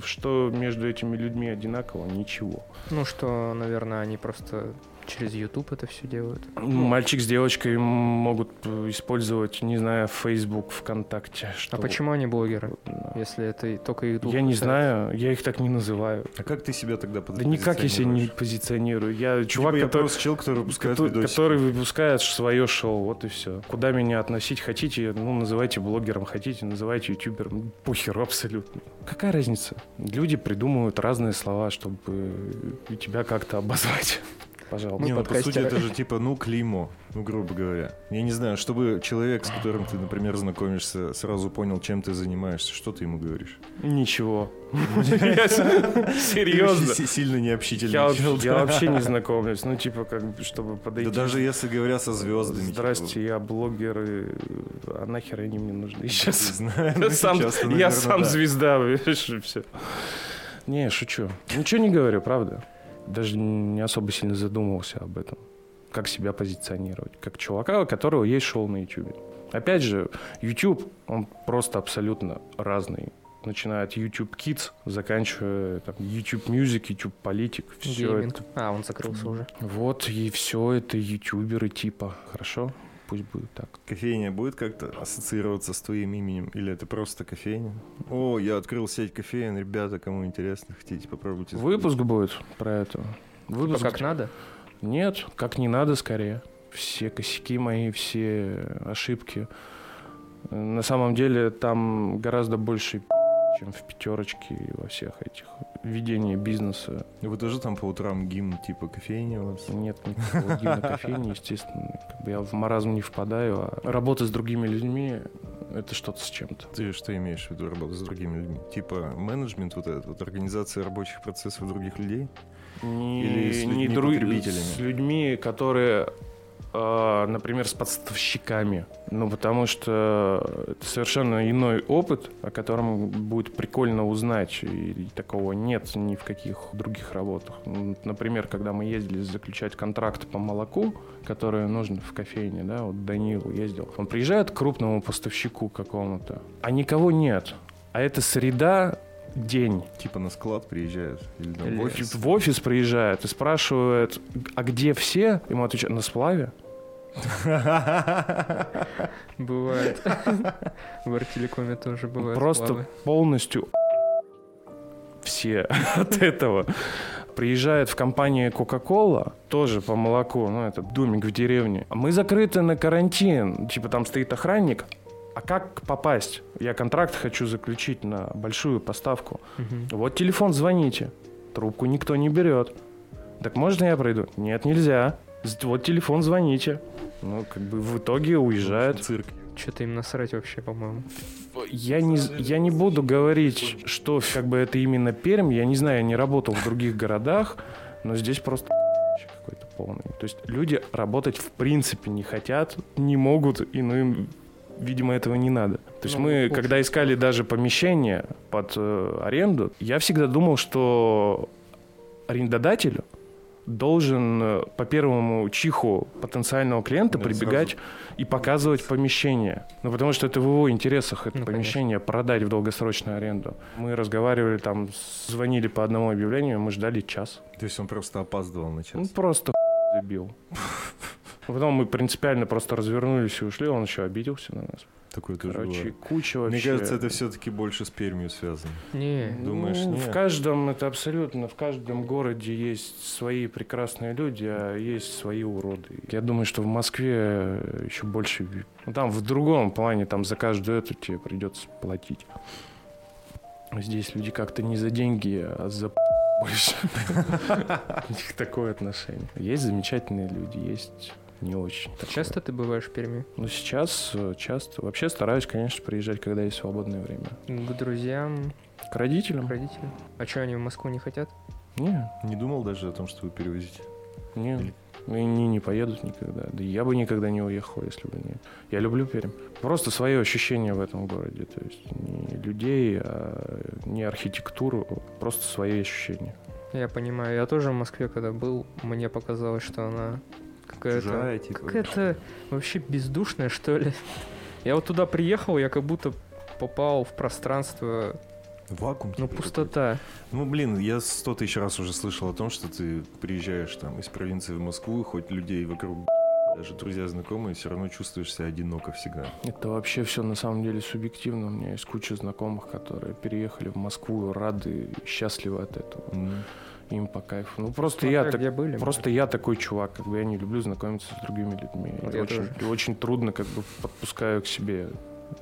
Что между этими людьми одинаково? Ничего. Ну что, наверное, они просто через YouTube это все делают. Мальчик с девочкой могут э, использовать, не знаю, Facebook, ВКонтакте. Что... А почему они блогеры, если это только YouTube? Я не знаю, я их так не называю. А как ты себя тогда Да никак я себя не позиционируешь? позиционирую. Я чувак, Типа я который, просто человек, который выпускает который, который выпускает свое шоу, вот и все. Куда меня относить хотите, ну, называйте блогером, хотите, называйте ютубером. Похер абсолютно. Какая разница? Люди придумывают разные слова, чтобы тебя как-то обозвать. Пожалуйста. Не, ну, по сути, это же типа, ну, клеймо, ну, грубо говоря. Я не знаю, чтобы человек, с которым ты, например, знакомишься, сразу понял, чем ты занимаешься, что ты ему говоришь? Ничего. Серьезно. Си- Сильно необщительный Я, да. вообще не знакомлюсь. Ну, типа, как бы, чтобы Да подойти. даже если говоря со звездами. типа, Здрасте, я блогер, а нахер они мне нужны не сейчас? знаю, Я ну, сам, да. звезда, *laughs* все. Не, шучу. Ничего не говорю, правда. Даже не особо сильно задумывался об этом. Как себя позиционировать. Как чувака, у которого есть шоу на YouTube. Опять же, YouTube, он просто абсолютно разный. Начиная от YouTube Kids, заканчивая там, YouTube Music, YouTube Политик. Все Гейминг. это. А, он закрылся уже. Вот, и все это ютуберы типа. Хорошо? Пусть будет так. Кофейня будет как-то ассоциироваться с твоим именем? Или это просто кофейня? О, я открыл сеть кофеин, ребята, кому интересно, хотите, попробуйте. Выпуск будет про это. Типа Выпуск как надо? Нет, как не надо скорее. Все косяки мои, все ошибки. На самом деле там гораздо больше чем в пятерочке и во всех этих ведении бизнеса. Вы тоже там по утрам гимн типа кофейни у вас? Нет никакого гимна кофейни, естественно. Как бы я в маразм не впадаю, а работа с другими людьми — это что-то с чем-то. Ты что имеешь в виду работа с другими людьми? Типа менеджмент вот этот, вот организация рабочих процессов других людей? Не, Или с не людьми дру- потребителями? С людьми, которые, например, с подставщиками. Ну, потому что это совершенно иной опыт, о котором будет прикольно узнать. И такого нет ни в каких других работах. Ну, Например, когда мы ездили заключать контракт по молоку, который нужен в кофейне, да, вот Данил ездил. Он приезжает к крупному поставщику какому-то, а никого нет. А это среда, день. Типа на склад приезжают? Или там Или в офис? В офис приезжает и спрашивает, а где все? Ему отвечают, на сплаве. *laughs* Бывает. *laughs* В артелекоме тоже бывает. Просто полностью *laughs* все от этого. Приезжает в компанию Coca-Cola, тоже по молоку, ну, это домик в деревне. А Мы закрыты на карантин, типа там стоит охранник. А как попасть? Я контракт хочу заключить на большую поставку. Мгм. Вот телефон, звоните. Трубку никто не берет. Так можно я пройду? Нет, нельзя. Вот телефон, звоните. Ну, как бы в итоге уезжает. Цирк. Что-то им насрать вообще, по-моему. Я не, я не буду говорить, что как бы это именно Пермь. Я не знаю, я не работал в других городах, но здесь просто какой-то полный. То есть люди работать в принципе не хотят, не могут, и ну им, видимо, этого не надо. То есть Ну, мы, общем, когда искали даже помещение под э, аренду, я всегда думал, что арендодателю должен э, по первому чиху потенциального клиента Да, прибегать и показывать помещение. Ну, потому что это в его интересах, это Ну, помещение продать в долгосрочную аренду. Мы разговаривали там, звонили по одному объявлению, мы ждали час. То есть он просто опаздывал на Ну, час. просто *laughs* забил. *laughs* Потом мы принципиально просто развернулись и ушли, он еще обиделся на нас. Такое тоже Короче, бывает. куча вообще... Мне кажется, это все-таки больше с Пермью связано. Не, Думаешь, Ну, нет? в каждом, это абсолютно, в каждом городе есть свои прекрасные люди, а есть свои уроды. Я думаю, что в Москве еще больше... Ну, там в другом плане, там за каждую эту тебе придется платить. Здесь люди как-то не за деньги, а за п- больше. *laughs* *laughs* У них такое отношение. Есть замечательные люди, есть не очень. такое. часто ты бываешь в Перми? Ну, сейчас э, часто. Вообще стараюсь, конечно, приезжать, когда есть свободное время. К друзьям, К родителям? к родителям? А что, они в Москву не хотят? Не, Не думал даже о том, что вы перевозите. Не, Или- они не поедут никогда. Да я бы никогда не уехал, если бы не... Я люблю Пермь. Просто свое ощущение в этом городе. То есть не людей, а не архитектуру, просто свои ощущения. Я понимаю, я тоже в Москве, когда был, мне показалось, что она какая-то... Чужая, типа. Какая-то вообще бездушная, что ли. *laughs* Я вот туда приехал, я как будто попал в пространство, Вакуум. ну, пустота. Ну, блин, я сто тысяч раз уже слышал о том, что ты приезжаешь там из провинции в Москву, хоть людей вокруг даже друзья, знакомые, все равно чувствуешь себя одиноко всегда. Это вообще все на самом деле субъективно. У меня есть куча знакомых, которые переехали в Москву, рады, счастливы от этого. М. Им по кайфу. Ну, просто Смотря я так были. Просто я такой чувак, как бы я не люблю знакомиться с другими людьми. Вот И я очень, тоже. и очень трудно, как бы подпускаю к себе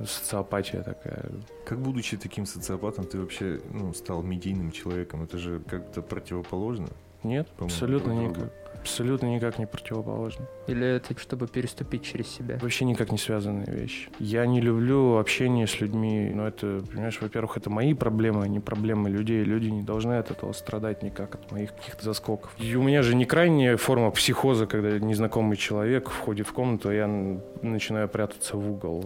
социопатия такая. Как будучи таким социопатом, ты вообще ну, стал медийным человеком? Это же как-то противоположно. Нет, абсолютно никак. Абсолютно никак не противоположно. Или это чтобы переступить через себя? Вообще никак не связанные вещи. Я не люблю общение с людьми, но это, понимаешь, во-первых, это мои проблемы, а не проблемы людей. Люди не должны от этого страдать никак, от моих каких-то заскоков. И у меня же не крайняя форма психоза, когда незнакомый человек входит в комнату, а я начинаю прятаться в угол.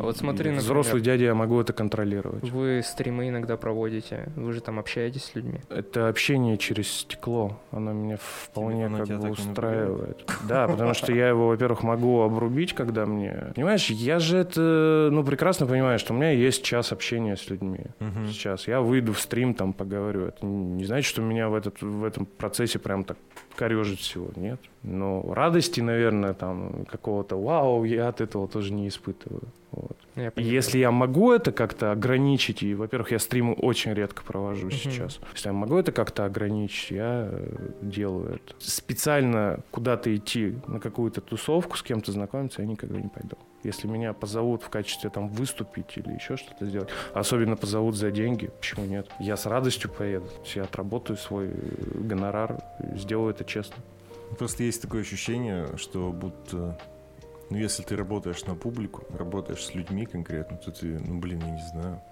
А вот смотри, например, Взрослый дядя, я могу это контролировать. Вы стримы иногда проводите, вы же там общаетесь с людьми. Это общение через стекло, оно меня вполне как бы устраивает. *laughs* Да, потому что я его, во-первых, могу обрубить, когда мне... Понимаешь, я же это, ну, прекрасно понимаю, что у меня есть час общения с людьми. Мгм. Сейчас я выйду в стрим, там поговорю. Это не значит, что меня в, этот, в этом процессе прям так корежит всего. Нет. Но радости, наверное, там какого-то вау, я от этого тоже не испытываю. Вот. Я понимаю. Если я могу это как-то ограничить, и, во-первых, я стримы очень редко провожу сейчас. Если я могу это как-то ограничить, я э, делаю это. Специально куда-то идти на какую-то тусовку, с кем-то знакомиться, я никогда не пойду. Если меня позовут в качестве там выступить или еще что-то сделать, особенно позовут за деньги, почему нет? Я с радостью поеду. Я отработаю свой э, гонорар, сделаю это честно. Просто есть такое ощущение, что будто... Ну, если ты работаешь на публику, работаешь с людьми конкретно, то ты, ну, блин, я не знаю.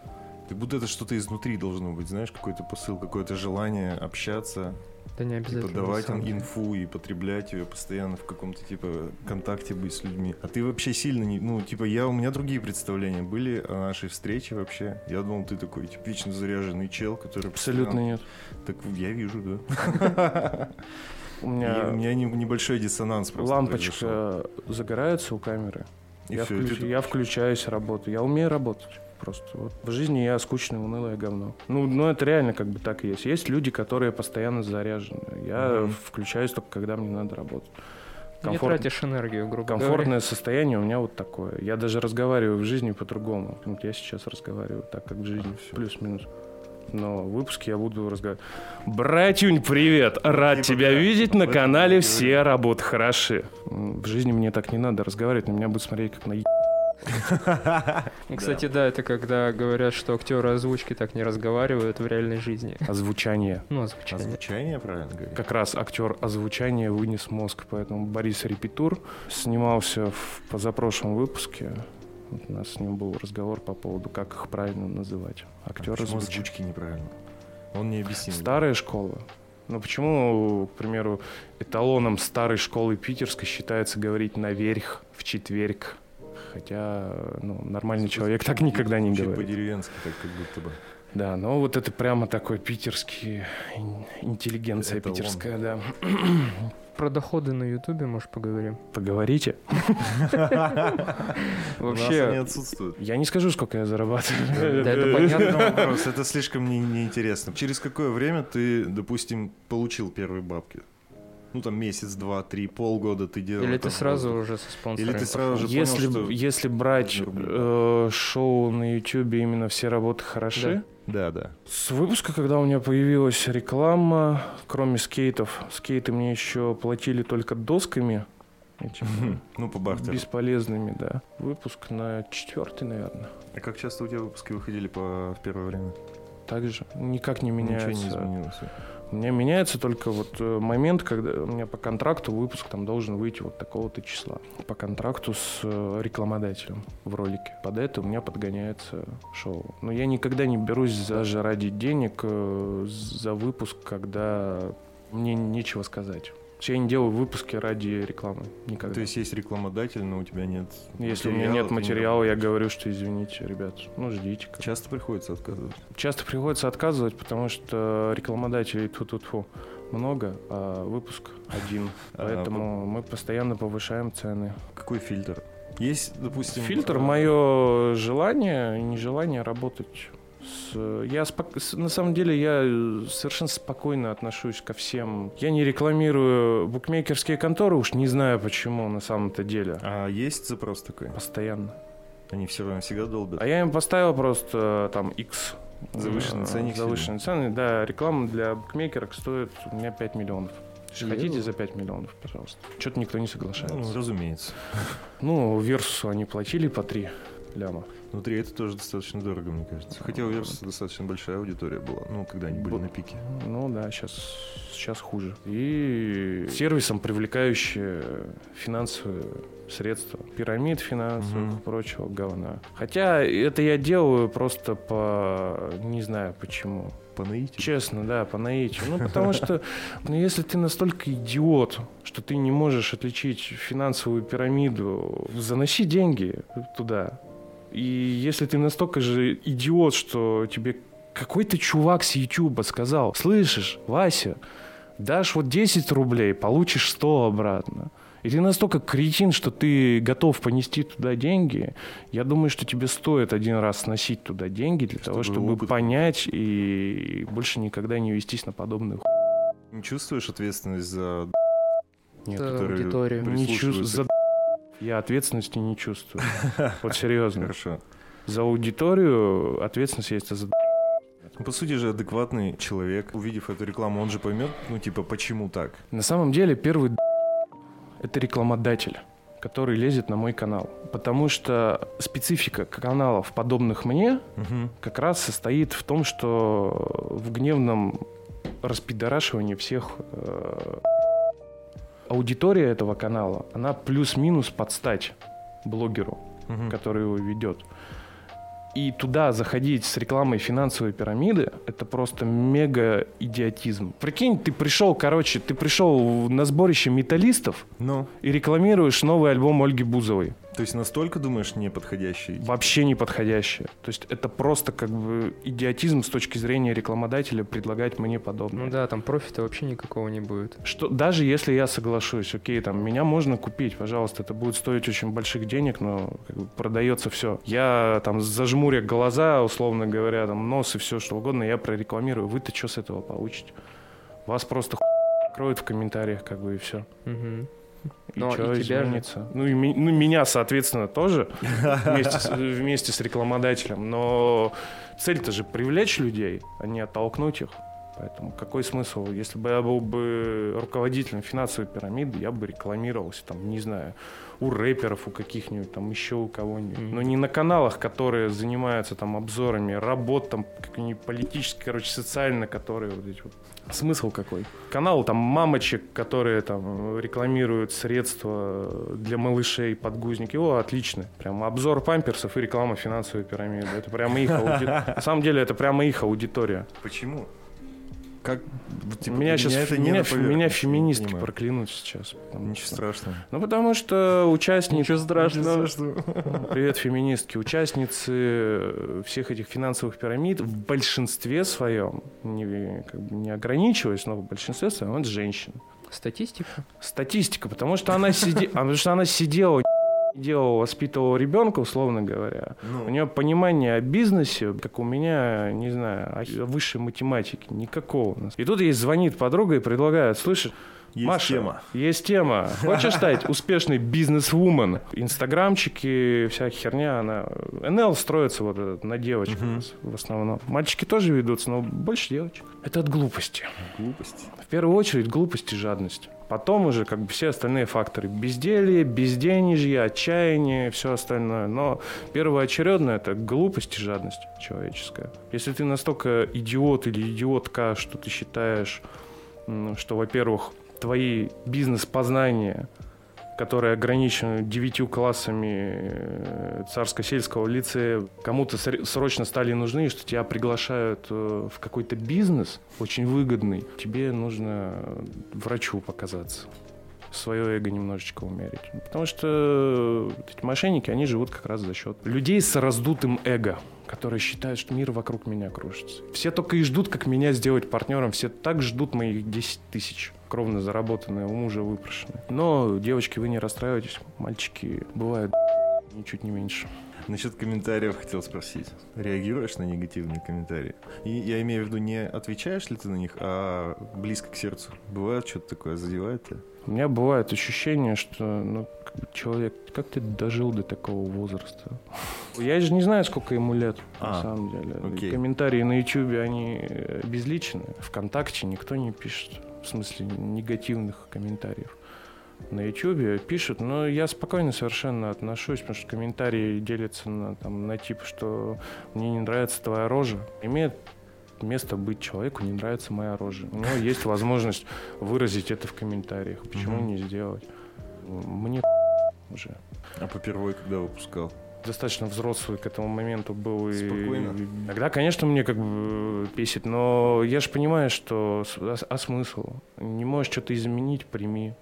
Как будто это что-то изнутри должно быть, знаешь, какой-то посыл, какое-то желание общаться, Да не и обязательно. на подавать им инфу и потреблять ее постоянно в каком-то, типа, контакте быть с людьми. А ты вообще сильно не... Ну, типа, я, у меня другие представления были о нашей встрече вообще. Я думал, ты такой, типа, вечно заряженный чел, который... Абсолютно нет. Так я вижу, да. У И меня У меня не- небольшой диссонанс просто лампочка загорается у камеры. И я, и ты включаюсь, работаю. Я умею работать. Просто вот в жизни я скучное, унылое говно. Ну, ну, это реально как бы так и есть. Есть люди, которые постоянно заряжены. Я Мгм. включаюсь только когда мне надо работать. Не Комфорт- тратишь энергию, грубо говоря. Комфортное состояние у меня вот такое. Я даже разговариваю в жизни по-другому. Вот я сейчас разговариваю так, как в жизни. А. Плюс-минус. Но в выпуске я буду разговаривать. Братюнь, привет! Рад Типа, тебя видеть. На канале все работы хороши. В жизни мне так не надо разговаривать. На меня будут смотреть как на *laughs* Кстати, да, это когда говорят, что актеры озвучки так не разговаривают в реальной жизни. озвучание. Ну, озвучание. Озвучание, правильно говорю? Как раз актер озвучания вынес мозг, поэтому Борис Репетур снимался в позапрошлом выпуске. Вот у нас с ним был разговор по поводу, как их правильно называть. Актер Почему озвучки. озвучки неправильно? Он не объяснил. Старая школа. Ну почему, к примеру, эталоном старой школы питерской считается говорить наверх, в четверг? Хотя, ну, нормальный человек так никогда не Чуть говорит. по-деревенски, так как будто бы. Да, но вот это прямо такой питерский ин- интеллигенция Эталон. питерская, да. *clears throat* Про доходы на Ютубе, может, поговорим? Поговорите. *laughs* Вообще, отсутствуют. Я не скажу, сколько я зарабатываю. да это понятно. Вопрос, это слишком не- неинтересно. Через какое время ты, допустим, получил первые бабки? Ну, там месяц, два, три, полгода ты делал. Или ты сразу воздух. уже со спонсорами? Или ты сразу же Если, понял, что... если брать э, шоу на Ютубе именно все работы хороши, Да, да. С выпуска, когда у меня появилась реклама, кроме скейтов, скейты мне еще платили только досками, Ну, по бартеру. бесполезными, да. Выпуск на четвертый, наверное. А как часто у тебя выпуски выходили по... в первое время? Также никак не меняется. Ничего не изменилось. У меня меняется только вот э, момент, когда у меня по контракту выпуск там должен выйти вот такого-то числа. По контракту с э, рекламодателем в ролике. Под это у меня подгоняется шоу. Но я никогда не берусь даже ради денег э, за выпуск, когда мне нечего сказать. Я не делаю выпуски ради рекламы. Никогда. То есть есть рекламодатель, но у тебя нет Если у меня нет ты не материала, я говорю, что извините, ребят, ну ждите. Часто приходится отказывать. Часто приходится отказывать, потому что рекламодателей тут тут много, а выпуск один. *laughs* А, Поэтому мы постоянно повышаем цены. Какой фильтр? Есть, допустим... Фильтр э, мое желание и нежелание работать. С, я спок- на самом деле я э, совершенно спокойно отношусь ко всем. Я не рекламирую букмекерские конторы, уж не знаю почему на самом-то деле. А есть запрос такой? Постоянно. Они все равно всегда долбят. А я им поставил просто э, там X. Завышенный Э, ценник Завышенные цены, да. Реклама для букмекерок стоит у меня 5 миллионов. Хотите за 5 миллионов, пожалуйста. Что-то никто не соглашается. Ну, разумеется. Ну, Версусу они платили по 3 ляма. Внутри это тоже достаточно дорого, мне кажется. Хотя у Верса достаточно большая аудитория была, ну, когда они были Бу- на пике. Ну да, сейчас, сейчас хуже. И сервисом, привлекающие финансовые средства, пирамид финансовых и прочего говна. Хотя это я делаю просто по... не знаю почему. По наитию. Честно, да, по наитию. Ну, потому что, *laughs* ну, если ты настолько идиот, что ты не можешь отличить финансовую пирамиду, заноси деньги туда. И если ты настолько же идиот, что тебе какой-то чувак с Ютуба сказал, слышишь, Вася, дашь вот 10 рублей, получишь 100 обратно. И ты настолько кретин, что ты готов понести туда деньги, я думаю, что тебе стоит один раз сносить туда деньги для того, Чтобы чтобы опыт- понять и больше никогда не вестись на подобную. Не чувствуешь ответственность за... Нет, при- не чувствую. За... Я ответственности не чувствую. *laughs* Вот серьезно. Хорошо. За аудиторию ответственность есть, а за По сути же, адекватный человек, увидев эту рекламу, он же поймет, ну, типа, почему так. На самом деле первый это рекламодатель который лезет на мой канал. Потому что специфика каналов, подобных мне, Мгм. как раз состоит в том, что в гневном распидорашивании всех э, аудитория этого канала, она плюс-минус под стать блогеру, Мгм. который его ведет. И туда заходить с рекламой финансовой пирамиды, это просто мега идиотизм. Прикинь, ты пришел, короче, ты пришел на сборище металлистов Ну, и рекламируешь новый альбом Ольги Бузовой. То есть настолько, думаешь, неподходящий? Вообще не подходящее. То есть это просто как бы идиотизм с точки зрения рекламодателя предлагать мне подобное. Ну да, там профита вообще никакого не будет. Что даже если я соглашусь, окей, там меня можно купить, пожалуйста, это будет стоить очень больших денег, но как бы, продается все. Я там зажмуря глаза, условно говоря, там нос и все что угодно, я прорекламирую. Вы-то что с этого получите? Вас просто хуй кроют в комментариях, как бы и все. Мгм. И Но чё и тебя же. изменится? Ну, и ми- ну, меня, соответственно, тоже вместе с, вместе с рекламодателем. Но цель-то же привлечь людей, а не оттолкнуть их. Поэтому какой смысл? Если бы я был бы руководителем финансовой пирамиды, я бы рекламировался, там, не знаю, у рэперов, у каких-нибудь, там, еще у кого-нибудь. Мгм. Но не на каналах, которые занимаются там обзорами работ, там, какие-нибудь политические, короче, социально, которые вот эти вот Смысл какой? Канал там мамочек, которые там рекламируют средства для малышей, подгузники. О, отлично. Прям обзор памперсов и реклама финансовой пирамиды. Это прямо их аудитория. *laughs* На самом деле это прямо их аудитория. Почему? Как? типа, меня сейчас это не меня, на фе- меня поверхности, феминистки не понимаю. проклянут сейчас. Ничего что- страшного. Ну, потому что участники... Ничего страшного. Привет, феминистки. Участницы всех этих финансовых пирамид в большинстве своем, не, как бы не ограничиваясь, но в большинстве своем, это женщины. Статистика. Статистика, потому что она, сиде... *laughs* потому что она сидела, делала, воспитывала ребенка, условно говоря. У Ну, нее понимание о бизнесе, как у меня, не знаю, о высшей математике, никакого. у нас. И тут ей звонит подруга и предлагает, слышишь, есть Маша, тема. есть тема. Хочешь *laughs* стать успешной бизнес-вумен? Инстаграмчики, вся херня, она... НЛ строится вот этот на девочках Мгм. в основном. Мальчики тоже ведутся, но больше девочек. Это от глупости. Глупость. В первую очередь глупость и жадность. Потом уже как бы все остальные факторы. Безделье, безденежье, отчаяние, все остальное. Но первоочередно это глупость и жадность человеческая. Если ты настолько идиот или идиотка, что ты считаешь, что, во-первых, твои бизнес-познания, которые ограничены девятью классами э, царско-сельского лицея, кому-то ср- срочно стали нужны, что тебя приглашают э, в какой-то бизнес очень выгодный, тебе нужно врачу показаться свое эго немножечко умерить. Потому что эти мошенники, они живут как раз за счет людей с раздутым эго, которые считают, что мир вокруг меня кружится. Все только и ждут, как меня сделать партнером. Все так ждут моих 10 тысяч кровно заработанные, у мужа выпрошенные. Но, девочки, вы не расстраивайтесь. Мальчики бывают ничуть не меньше. Насчет комментариев хотел спросить. Реагируешь на негативные комментарии? И я имею в виду, не отвечаешь ли ты на них, а близко к сердцу? Бывает что-то такое, задевает тебя? У меня бывает ощущение, что ну, человек, как ты дожил до такого возраста? *laughs* Я же не знаю, сколько ему лет, на А, самом деле. Окей. Комментарии на Ютубе, они э, безличны. Вконтакте никто не пишет, в смысле негативных комментариев. на YouTube пишут, но я спокойно совершенно отношусь, потому что комментарии делятся на, там, на тип, что мне не нравится твоя рожа. Имеет место быть человеку, не нравится моя рожа. У него есть возможность выразить это в комментариях. Почему не сделать? Мне уже А по первой, когда выпускал? достаточно взрослый к этому моменту был. И, Спокойно. и Тогда, конечно, мне как бы песит, но я же понимаю, что а, а смысл? Не можешь что-то изменить, прими.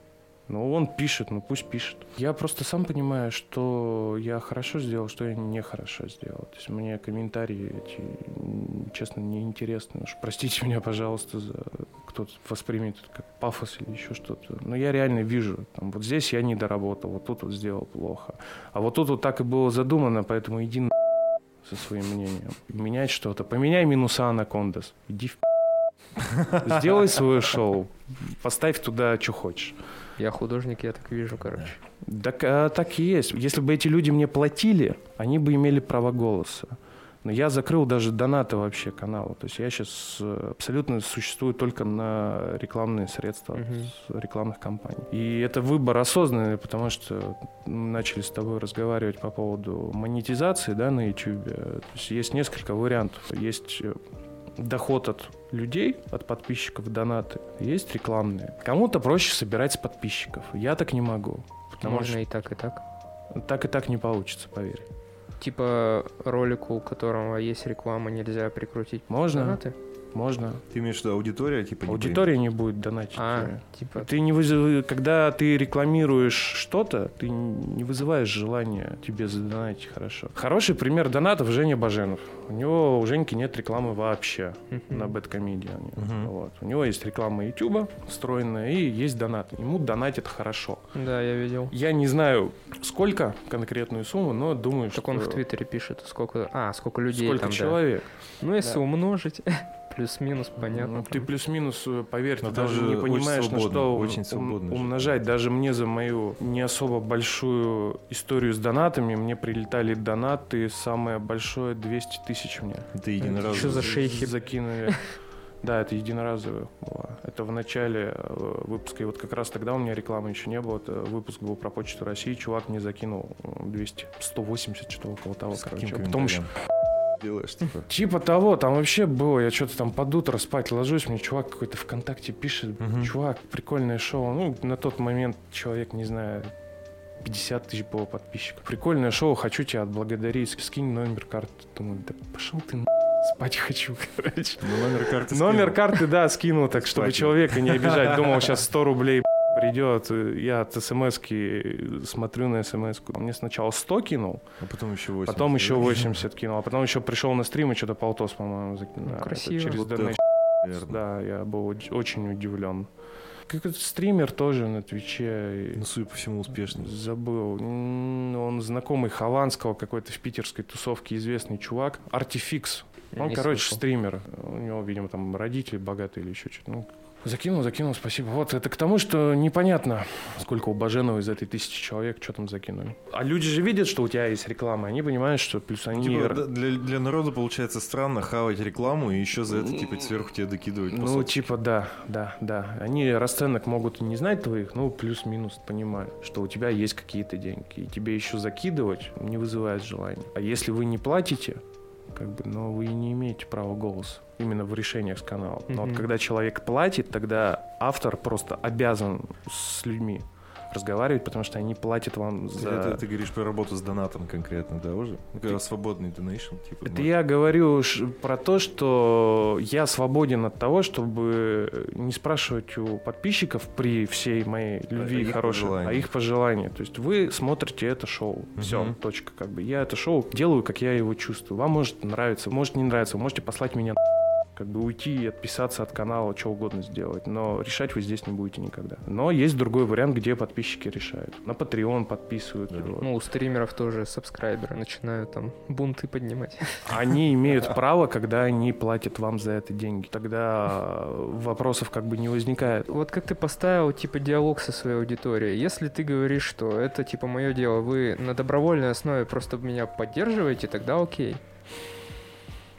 Ну, он пишет, ну пусть пишет. Я просто сам понимаю, что я хорошо сделал, что я нехорошо сделал. То есть мне комментарии эти, честно, неинтересны. Уж простите меня, пожалуйста, за кто-то воспримет это как пафос или еще что-то. Но я реально вижу, там, вот здесь я не доработал, вот тут вот сделал плохо. А вот тут вот так и было задумано, поэтому иди на *laughs* со своим мнением. Менять что-то. Поменяй минуса Анакондас. Иди в *laughs* Сделай свое шоу. Поставь туда, что хочешь. Я художник, я так вижу, короче. Так, а, так и есть. Если бы эти люди мне платили, они бы имели право голоса. Но я закрыл даже донаты вообще канала. То есть я сейчас абсолютно существую только на рекламные средства от рекламных компаний. И это выбор осознанный, потому что мы начали с тобой разговаривать по поводу монетизации да, на YouTube. То есть есть несколько вариантов. Есть э, доход от людей, от подписчиков, донаты. Есть рекламные. Кому-то проще собирать с подписчиков. Я так не могу. Потому Можно и так, и так. что так и так не получится, поверь. Типа ролику, у которого есть реклама, нельзя прикрутить Можно, донаты? Можно. Ты имеешь в виду аудитория, типа, не Аудитория не будет донатить. А, типа... Ты не вызыв... Когда ты рекламируешь что-то, ты не вызываешь желания тебе задонатить хорошо. Хороший пример донатов Женя Баженов. У него у Женьки нет рекламы вообще на Бэткомедиане. Мгм. Вот. У него есть реклама Ютуба встроенная и есть донаты. Ему донатят хорошо. Да, я видел. Я не знаю, сколько конкретную сумму, но думаю, Так что... он в Твиттере пишет, сколько... А, сколько людей Сколько там, да. человек. Ну, если Да. умножить, *laughs* плюс-минус, понятно. Ну, ты плюс-минус, э, поверь, Но ты даже же не очень понимаешь, на свободно, что очень свободно умножать. Даже мне за мою не особо большую историю с донатами, мне прилетали донаты, самое большое 200 тысяч мне. Это единоразово. Что за шейхи? Закинули. *laughs* Да, это единоразовое было. Это в начале э, выпуска. И вот как раз тогда у меня рекламы еще не было. Это выпуск был про Почту России. Чувак мне закинул э, 200, 180, что-то около того, С короче. каким А потом еще делаешь, типа? *laughs* Типа того, там вообще было, я что-то там под утро спать ложусь, мне чувак какой-то ВКонтакте пишет, Мгм. чувак, прикольное шоу. Ну, на тот момент человек, не знаю, 50 тысяч было подписчиков. Прикольное шоу, хочу тебя отблагодарить, скинь номер карты. Думаю, да пошел ты на *laughs* спать хочу, *laughs* короче. Ну, номер карты Номер скинул. карты, да, скинул, так, чтобы человека не обижать. Думал, сейчас 100 рублей придет. Я от смс смотрю на смс -ку. Мне сначала 100 кинул, А потом еще 80. Потом еще *laughs* 80 кинул, а потом еще пришел на стрим и что-то полтос, по-моему, закинул. Ну, Да, это красиво. Через Вот. Наверное. *laughs* Да, я был оч- очень удивлен. Какой-то стример тоже на Твиче. Ну, судя по всему, успешный. Забыл. Он знакомый Хованского, какой-то в питерской тусовке известный чувак. Артификс. Он, не короче, слышал. стример. У него, видимо, там родители богатые или еще что-то. Ну, закинул, закинул, спасибо. Вот, это к тому, что непонятно, сколько у Баженова из этой тысячи человек, что там закинули. А люди же видят, что у тебя есть реклама, они понимают, что плюс они... Типа, для, для народа получается странно хавать рекламу и еще за это, типа, сверху тебе докидывать Ну, посылки. типа, да, да, да. Они расценок могут не знать твоих, ну, плюс-минус понимают, что у тебя есть какие-то деньги. И тебе еще закидывать не вызывает желания. А если вы не платите, как бы, но вы не имеете права голоса именно в решениях с канала. Но вот когда человек платит, тогда автор просто обязан с людьми разговаривать, потому что они платят вам за... Это ты говоришь про работу с донатом конкретно, да, уже? Когда свободный донейшн, типа. Это я говорю ш- про то, что я свободен от того, чтобы не спрашивать у подписчиков при всей моей любви и их хорошей, пожелания. а их пожелания. То есть вы смотрите это шоу. Все, Мгм. точка. Как бы я это шоу делаю, как я его чувствую. Вам может нравиться, может не нравиться, вы можете послать меня на как бы уйти и отписаться от канала, что угодно сделать. Но решать вы здесь не будете никогда. Но есть другой вариант, где подписчики решают. На Patreon подписывают. Да. вот. Ну, у стримеров тоже сабскрайберы начинают там бунты поднимать. *laughs* Они имеют право, когда они платят вам за это деньги. Тогда э, вопросов как бы не возникает. Вот как ты поставил, типа, диалог со своей аудиторией. Если ты говоришь, что это, типа, мое дело, вы на добровольной основе просто меня поддерживаете, тогда окей.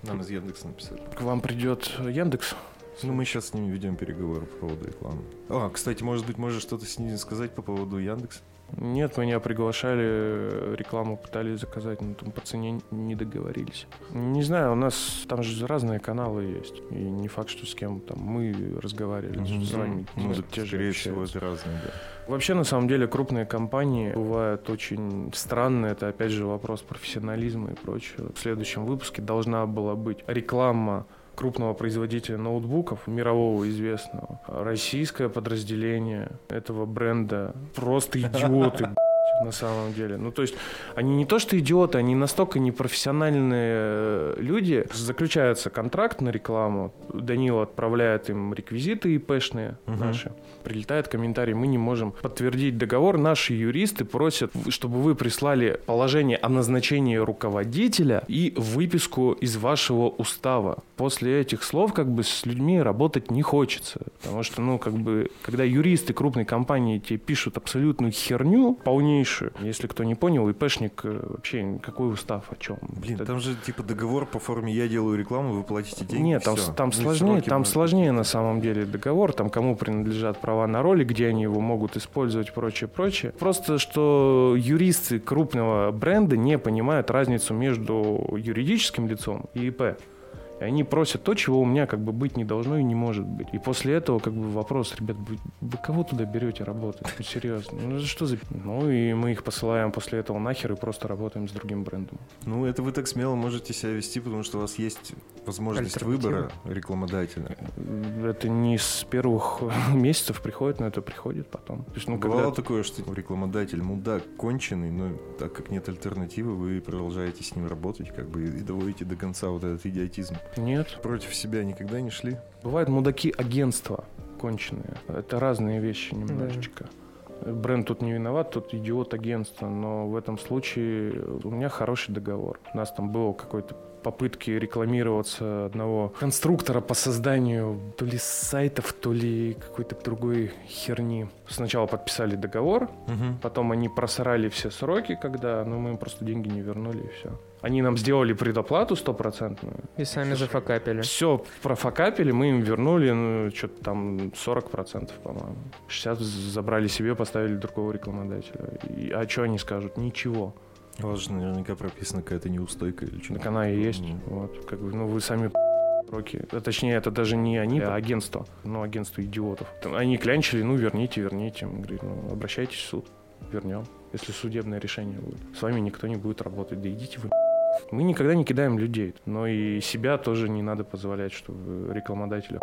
Нам из Яндекса написали. К вам придет Яндекс Ну, мы сейчас с ними ведем переговоры по поводу рекламы. А, кстати, может быть, можешь что-то с ними сказать по поводу Яндекса? Нет, меня приглашали, рекламу пытались заказать, но там по цене не договорились. Не знаю, у нас там же разные каналы есть. И не факт, что с кем там мы разговаривали, Мгм. с вами Ну, те же скорее всего, это разные, да. Вообще, на самом деле, крупные компании бывают очень странные. Это, опять же, вопрос профессионализма и прочего. В следующем выпуске должна была быть реклама крупного производителя ноутбуков, мирового известного. Российское подразделение этого бренда просто идиоты, на самом деле. Ну, то есть, они не то что идиоты, они настолько непрофессиональные э, люди. Заключается контракт на рекламу, Данила отправляет им реквизиты ИПшные Мгм. наши. Прилетает комментарий, мы не можем подтвердить договор. Наши юристы просят, чтобы вы прислали положение о назначении руководителя и выписку из вашего устава. После этих слов как бы с людьми работать не хочется. Потому что, ну, как бы, когда юристы крупной компании тебе пишут абсолютную херню полнейшую, если кто не понял, ИПшник э, вообще какой устав, о чем? Блин, Это- там же типа договор по форме «я делаю рекламу, вы платите деньги». нет, там, там Ну, сложнее, там будут сложнее на самом деле договор, там кому принадлежат права на роли, где они его могут использовать, прочее, прочее. Просто что юристы крупного бренда не понимают разницу между юридическим лицом и ИП. И они просят то, чего у меня как бы быть не должно и не может быть. И после этого как бы вопрос, ребят, вы, вы кого туда берете работать? Ну, серьезно. Ну что за... Ну и мы их посылаем после этого нахер и просто работаем с другим брендом. Ну, это вы так смело можете себя вести, потому что у вас есть возможность выбора рекламодателя. Это не с первых *laughs* месяцев приходит, но это приходит потом. То есть, ну, Бывало когда... такое, что рекламодатель мудак конченый, но так как нет альтернативы, вы продолжаете с ним работать, как бы и доводите до конца вот этот идиотизм. Нет. Против себя никогда не шли? Бывают мудаки агентства конченые. Это разные вещи немножечко. Бренд тут не виноват, тут идиот агентства, но в этом случае у меня хороший договор. У нас там было какой-то попытки рекламироваться одного конструктора по созданию то ли сайтов, то ли какой-то другой херни. Сначала подписали договор, Потом они просрали все сроки, когда, ну, мы им просто деньги не вернули, и все. Они нам сделали предоплату стопроцентную. И сами зафакапили. Все профокапили, мы им вернули, ну, что-то там 40%, по-моему. 60 забрали себе, поставили другого рекламодателя. И, а что они скажут? Ничего. У вас же наверняка прописана какая-то неустойка или что-то. Так она и есть. Мгм. Вот, как бы, ну, вы сами сроки. А Точнее, это даже не они, а агентство. Ну, агентство идиотов. Там Они клянчили, ну, верните, верните. Мы говорим, ну, обращайтесь в суд. Вернем. Если судебное решение будет. С вами никто не будет работать. Да идите вы. Мы никогда не кидаем людей. Но и себя тоже не надо позволять, чтобы рекламодателя.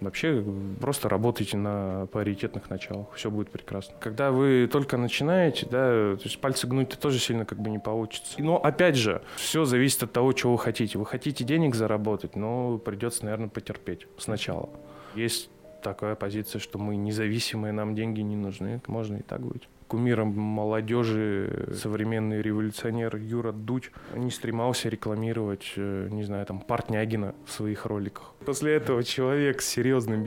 Вообще, просто работайте на паритетных началах, все будет прекрасно. Когда вы только начинаете, да, то есть пальцы гнуть-то тоже сильно как бы не получится. Но опять же, все зависит от того, чего вы хотите. Вы хотите денег заработать, но придется, наверное, потерпеть сначала. Есть такая позиция, что мы независимые, нам деньги не нужны. Можно и так быть. Кумиром молодежи современный революционер Юра Дудь не стремался рекламировать, э, не знаю, там, Портнягина в своих роликах. После этого человек с серьезным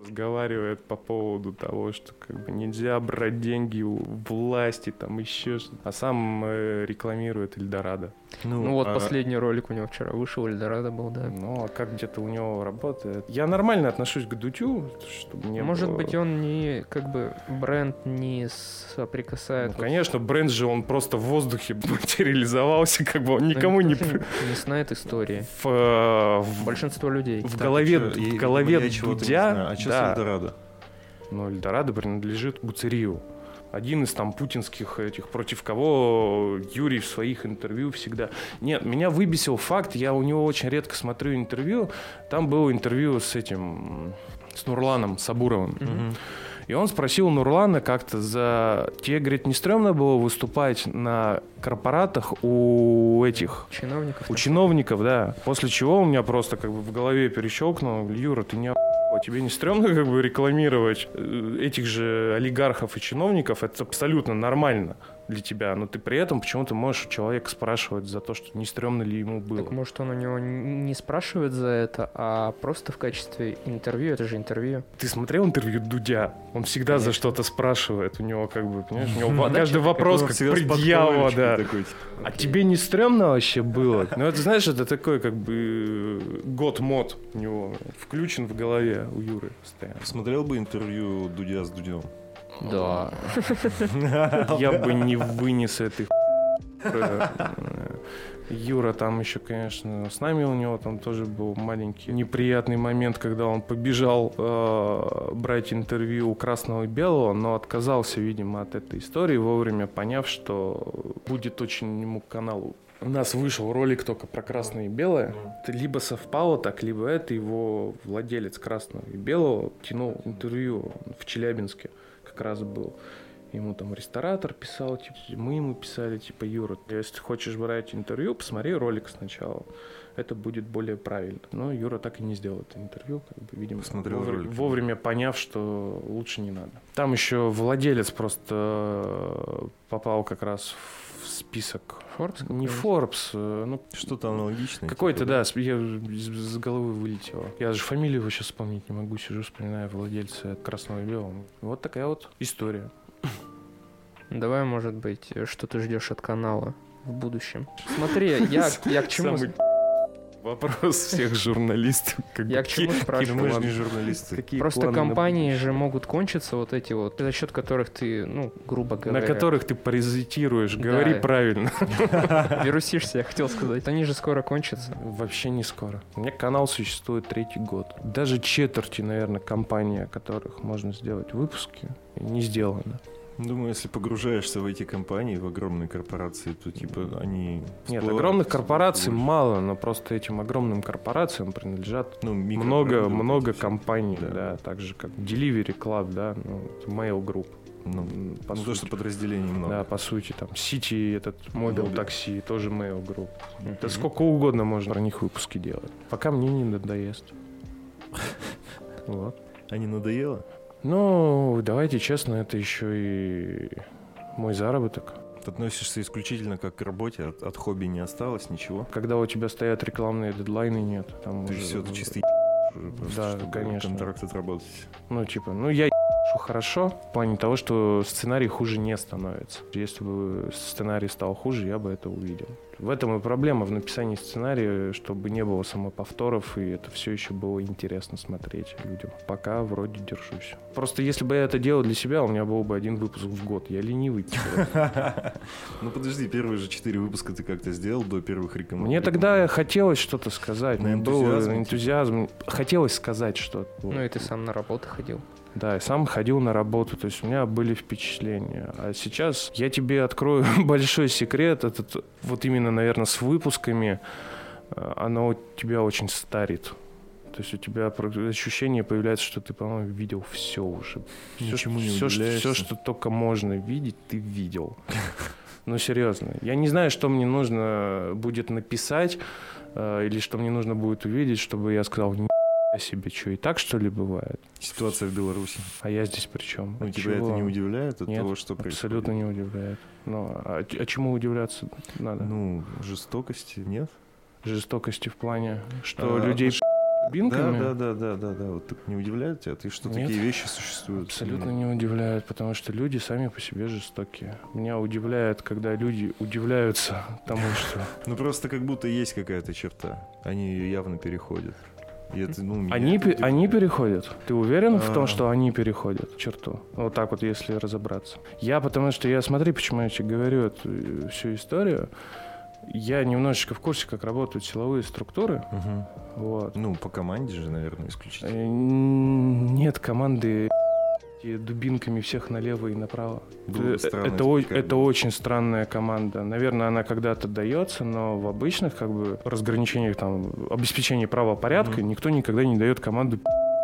разговаривает по поводу того, что как бы нельзя брать деньги у власти, там еще что-то. А сам э, рекламирует Эльдорадо. Ну вот а- последний ролик у него вчера вышел, Эльдорадо был, да. Ну, а как где-то у него работает? Я нормально отношусь к Дудю, чтобы не Может было- быть, он не, как бы, бренд не соприкасает. Ну, вот конечно, бренд же он просто в воздухе *laughs* материализовался, как бы он Ну, никому не... тоже при- не знает истории. *laughs* В, э, в- Большинство людей. в Так, голове, а в голове не Дудя, знаю. А что да, с Эльдорадо? но Эльдорадо принадлежит Гуцерию. Один из там путинских этих, против кого Юрий в своих интервью всегда... Нет, меня выбесил факт, я у него очень редко смотрю интервью. Там было интервью с этим, с Нурланом Сабуровым. Мгм. И он спросил Нурлана как-то за... Тебе, говорит, не стрёмно было выступать на корпоратах у этих... Чиновников. У чиновников, да. После чего у меня просто как бы в голове перещелкнуло, Юра, ты не тебе не стрёмно как бы рекламировать э, этих же олигархов и чиновников? Это абсолютно нормально для тебя, но ты при этом почему-то можешь у человека спрашивать за то, что не стрёмно ли ему было. Так может он у него не спрашивает за это, а просто в качестве интервью, это же интервью. Ты смотрел интервью Дудя? Он всегда за Конечно. что-то спрашивает. У него как бы, понимаешь, у него *laughs* каждый вопрос как предъява, да. типа, А тебе не стрёмно вообще было? *laughs* Ну, это, знаешь, это такой, как бы, э, год-мод у него включен в голове у Юры постоянно. Смотрел бы интервью Дудя с Дудем? Да. *laughs* Я бы не вынес этой Юра там еще, конечно, с нами у него там тоже был маленький неприятный момент, когда он побежал э, брать интервью у Красного и Белого, но отказался, видимо, от этой истории, вовремя поняв, что будет очень ему каналу. У нас вышел ролик только про красное и белое. Это либо совпало так, либо это его владелец красного и белого тянул интервью в Челябинске как раз был. Ему там ресторатор писал, типа, мы ему писали, типа, Юра, если хочешь брать интервью, посмотри ролик сначала. Это будет более правильно. Но Юра так и не сделал это интервью, как бы, видимо, Посмотрел вовре- ролик. вовремя поняв, что лучше не надо. Там еще владелец просто э, попал как раз в список. Форбс? Не Forbes, э, ну, Что-то аналогичное. какой-то, типа, да, с- я из, из головы вылетело. Я же фамилию его сейчас вспомнить не могу, сижу, вспоминаю владельца Красного и Белого. Вот такая вот история. *coughs* Давай, может быть, что ты ждешь от канала в будущем. Смотри, я, я к *laughs* чему... Самый вопрос всех журналистов. *laughs* как Я бы, к чему спрашиваю? Мы же не журналисты. какие Просто на компании будущее? же могут кончиться вот эти вот, за счет которых ты, ну, грубо говоря... На которых ты паразитируешь, говори Да. правильно. *laughs* Вирусишься, я хотел сказать. Они же скоро кончатся. Вообще не скоро. У меня канал существует третий год. Даже четверти, наверное, компаний, о которых можно сделать выпуски, не сделано. Думаю, если погружаешься в эти компании, в огромные корпорации, то типа они... Нет, огромных корпораций больше. мало, но просто этим огромным корпорациям принадлежат Ну, много, много компаний, Да. да. так же как Delivery Club, да, ну, Mail Group. Ну, м, по ну, то, что подразделений много. Да, по сути, там City, этот мобил Мобил. такси, тоже Mail Group. Мгм. Да сколько угодно можно про них выпуски делать. Пока мне не надоест. *laughs* Вот. А не надоело? Ну, давайте честно, это еще и мой заработок. Ты относишься исключительно как к работе, от, от хобби не осталось ничего. Когда у тебя стоят рекламные дедлайны, нет. Там Ты уже- все, ты чисто уже просто, Да, чтобы конечно. контракт отработать. Ну, типа, ну я ебашу хорошо в плане того, что сценарий хуже не становится. Если бы сценарий стал хуже, я бы это увидел. В этом и проблема в написании сценария, чтобы не было самоповторов, и это все еще было интересно смотреть людям. Пока вроде держусь. Просто если бы я это делал для себя, у меня был бы один выпуск в год. Я ленивый. типа. *laughs* Ну подожди, первые же четыре выпуска ты как-то сделал до первых рекомендаций. Мне тогда хотелось что-то сказать. Был энтузиазме, энтузиазм. Хотелось сказать что-то. Ну и ты сам на работу ходил. Да, и сам ходил на работу, то есть у меня были впечатления. А сейчас я тебе открою *laughs* большой секрет, этот вот именно, наверное, с выпусками, э, оно тебя очень старит. То есть у тебя ощущение появляется, что ты, по-моему, видел все уже. Все, Ничему не все, что, все, что только можно видеть, ты видел. *laughs* Ну, серьезно. Я не знаю, что мне нужно будет написать, э, или что мне нужно будет увидеть, чтобы я сказал, «Ни себе, что и так, что ли, бывает? Ситуация в Беларуси. А я здесь при чем? Ну, тебя это не удивляет от Нет, того, что происходит? Абсолютно не удивляет. Ну, а, а чему удивляться надо? Ну, жестокости нет? Жестокости в плане, что А, людей Да, бинками? да, да, да, да, да. Вот так не удивляет тебя? Ты что, Нет. такие вещи существуют? Абсолютно не удивляет, потому что люди сами по себе жестокие. Меня удивляет, когда люди удивляются тому, что *laughs* Ну, просто как будто есть какая-то черта. Они ее явно переходят. И это, ну, они, это пе- удив- они переходят. Ты уверен в А. том, что они переходят черту? Вот так вот, если разобраться. Я, потому что я, смотри, почему я тебе говорю эту э, всю историю. Я немножечко в курсе, как работают силовые структуры. Мгм. Вот. Ну, по команде же, наверное, исключительно. Э, Нет команды и дубинками всех налево и направо. Было бы это, это, о- очень странная команда. Наверное, она когда-то дается, но в обычных как бы разграничениях там обеспечения правопорядка Мгм. никто никогда не дает команду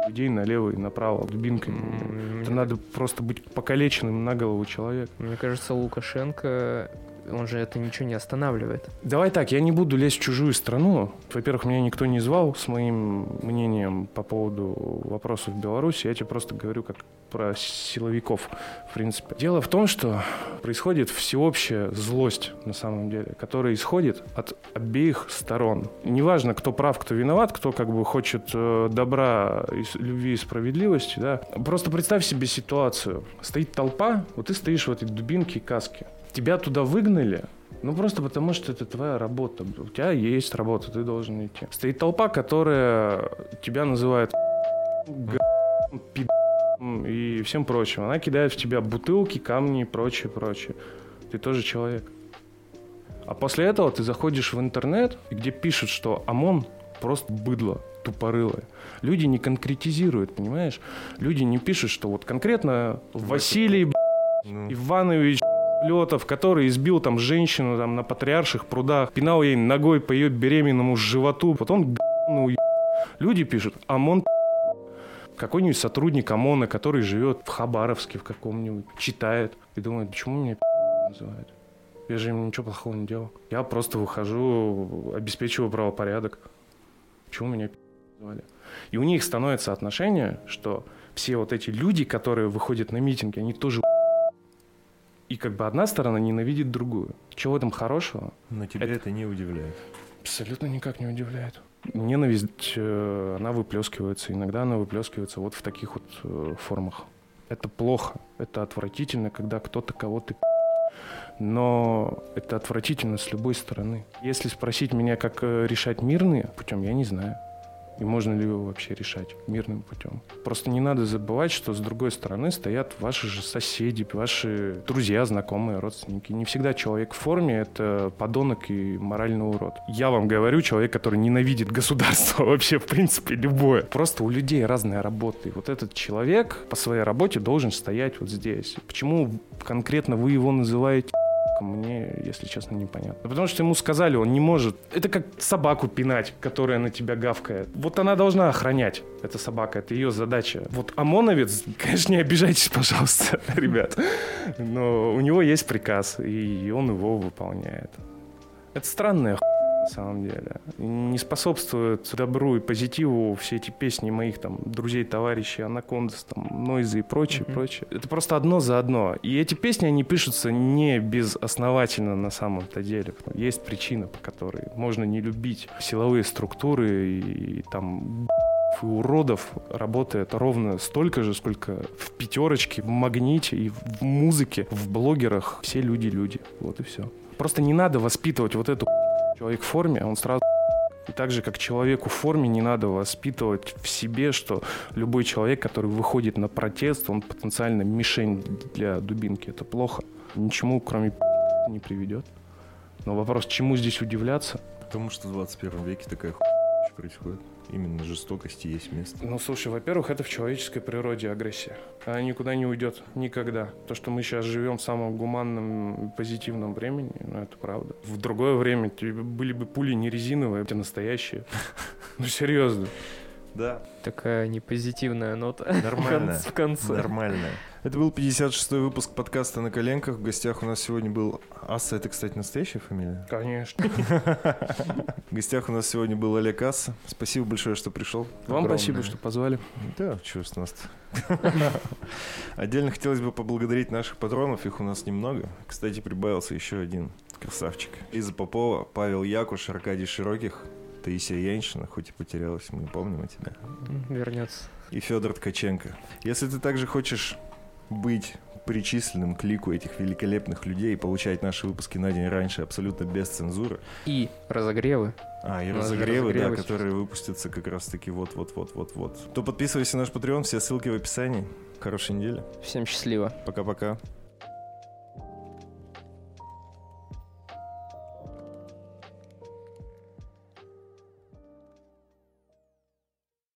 людей налево и направо дубинками. М, Это надо просто быть покалеченным на голову человек. Мне кажется, Лукашенко он же это ничего не останавливает. Давай так, я не буду лезть в чужую страну. Во-первых, меня никто не звал с моим мнением по поводу вопросов в Беларуси. Я тебе просто говорю как про силовиков, в принципе. Дело в том, что происходит всеобщая злость, на самом деле, которая исходит от обеих сторон. Неважно, кто прав, кто виноват, кто как бы хочет э, добра, любви и справедливости, да. Просто представь себе ситуацию. Стоит толпа, вот ты стоишь в этой дубинке и каске. Тебя туда выгнали, ну, просто потому, что это твоя работа. У тебя есть работа, ты должен идти. Стоит толпа, которая тебя называет и всем прочим. Она кидает в тебя бутылки, камни и прочее, прочее. Ты тоже человек. А после этого ты заходишь в интернет, где пишут, что ОМОН просто быдло тупорылое. Люди не конкретизируют, понимаешь? Люди не пишут, что вот конкретно Василий ну. Иванович Летов, который избил там женщину там на патриарших прудах, пинал ей ногой по ее беременному животу, потом ну, Люди пишут, ОМОН какой-нибудь сотрудник ОМОНа, который живет в Хабаровске в каком-нибудь, читает и думает, почему меня называют? Я же им ничего плохого не делал. Я просто выхожу, обеспечиваю правопорядок. Почему меня называли? И у них становится отношение, что все вот эти люди, которые выходят на митинги, они тоже и как бы одна сторона ненавидит другую. Чего в этом хорошего? Но тебя это, это не удивляет. Абсолютно никак не удивляет. Ненависть, э, она выплескивается. Иногда она выплескивается вот в таких вот э, формах. Это плохо, это отвратительно, когда кто-то кого-то но это отвратительно с любой стороны. Если спросить меня, как э, решать мирные путем, я не знаю. И можно ли его вообще решать мирным путем. Просто не надо забывать, что с другой стороны стоят ваши же соседи, ваши друзья, знакомые, родственники. Не всегда человек в форме — это подонок и моральный урод. Я вам говорю, человек, который ненавидит государство *laughs* вообще, в принципе, любое. Просто у людей разная работа. И вот этот человек по своей работе должен стоять вот здесь. Почему конкретно вы его называете мне, если честно, непонятно. Потому что ему сказали, он не может. Это как собаку пинать, которая на тебя гавкает. Вот она должна охранять, эта собака, это ее задача. Вот ОМОНовец, *laughs* конечно, не обижайтесь, пожалуйста, *laughs* ребят, но у него есть приказ, и он его выполняет. Это странная хуйня самом деле. Не способствуют добру и позитиву все эти песни моих там друзей, товарищей, Анакондас, там, Нойзы и прочее, mm-hmm. прочее. Это просто одно за одно. И эти песни, они пишутся не безосновательно на самом-то деле. Есть причина, по которой можно не любить силовые структуры и, и там и уродов работает ровно столько же, сколько в пятерочке, в магните и в музыке, в блогерах. Все люди-люди. Вот и все. Просто не надо воспитывать вот эту Человек в форме, он сразу и так же, как человеку в форме, не надо воспитывать в себе, что любой человек, который выходит на протест, он потенциально мишень для дубинки. Это плохо. Ничему, кроме не приведет. Но вопрос, чему здесь удивляться? Потому что в 21 веке такая хуйня происходит. Именно жестокости есть место. Ну, слушай, во-первых, это в человеческой природе агрессия. Она никуда не уйдет. Никогда. То, что мы сейчас живем в самом гуманном, позитивном времени, ну, это правда. В другое время были бы пули не резиновые, а настоящие. *laughs* Ну, серьезно. Да. Такая непозитивная нота. *laughs* Нормальная. В конце. Нормальная. Это был 56-й выпуск подкаста «На коленках». В гостях у нас сегодня был... Асса, это, кстати, настоящая фамилия? Конечно. В гостях у нас сегодня был Олег Асса. Спасибо большое, что пришел. Вам спасибо, что позвали. Да, чего с нас *laughs* Отдельно хотелось бы поблагодарить наших патронов. Их у нас немного. Кстати, прибавился еще один красавчик. Лиза Попова, Павел Якуш, Аркадий Широких, Яньшина, хоть и потерялась, мы помним о тебе. Вернется. И Федор Ткаченко. Если ты также хочешь быть причисленным к лику этих великолепных людей и получать наши выпуски на день раньше абсолютно без цензуры. И разогревы. А, и разогревы, разогревы, да, которые выпустятся как раз-таки вот-вот-вот-вот-вот. То подписывайся на наш Patreon, все ссылки в описании. Хорошей недели. Всем счастливо. Пока-пока.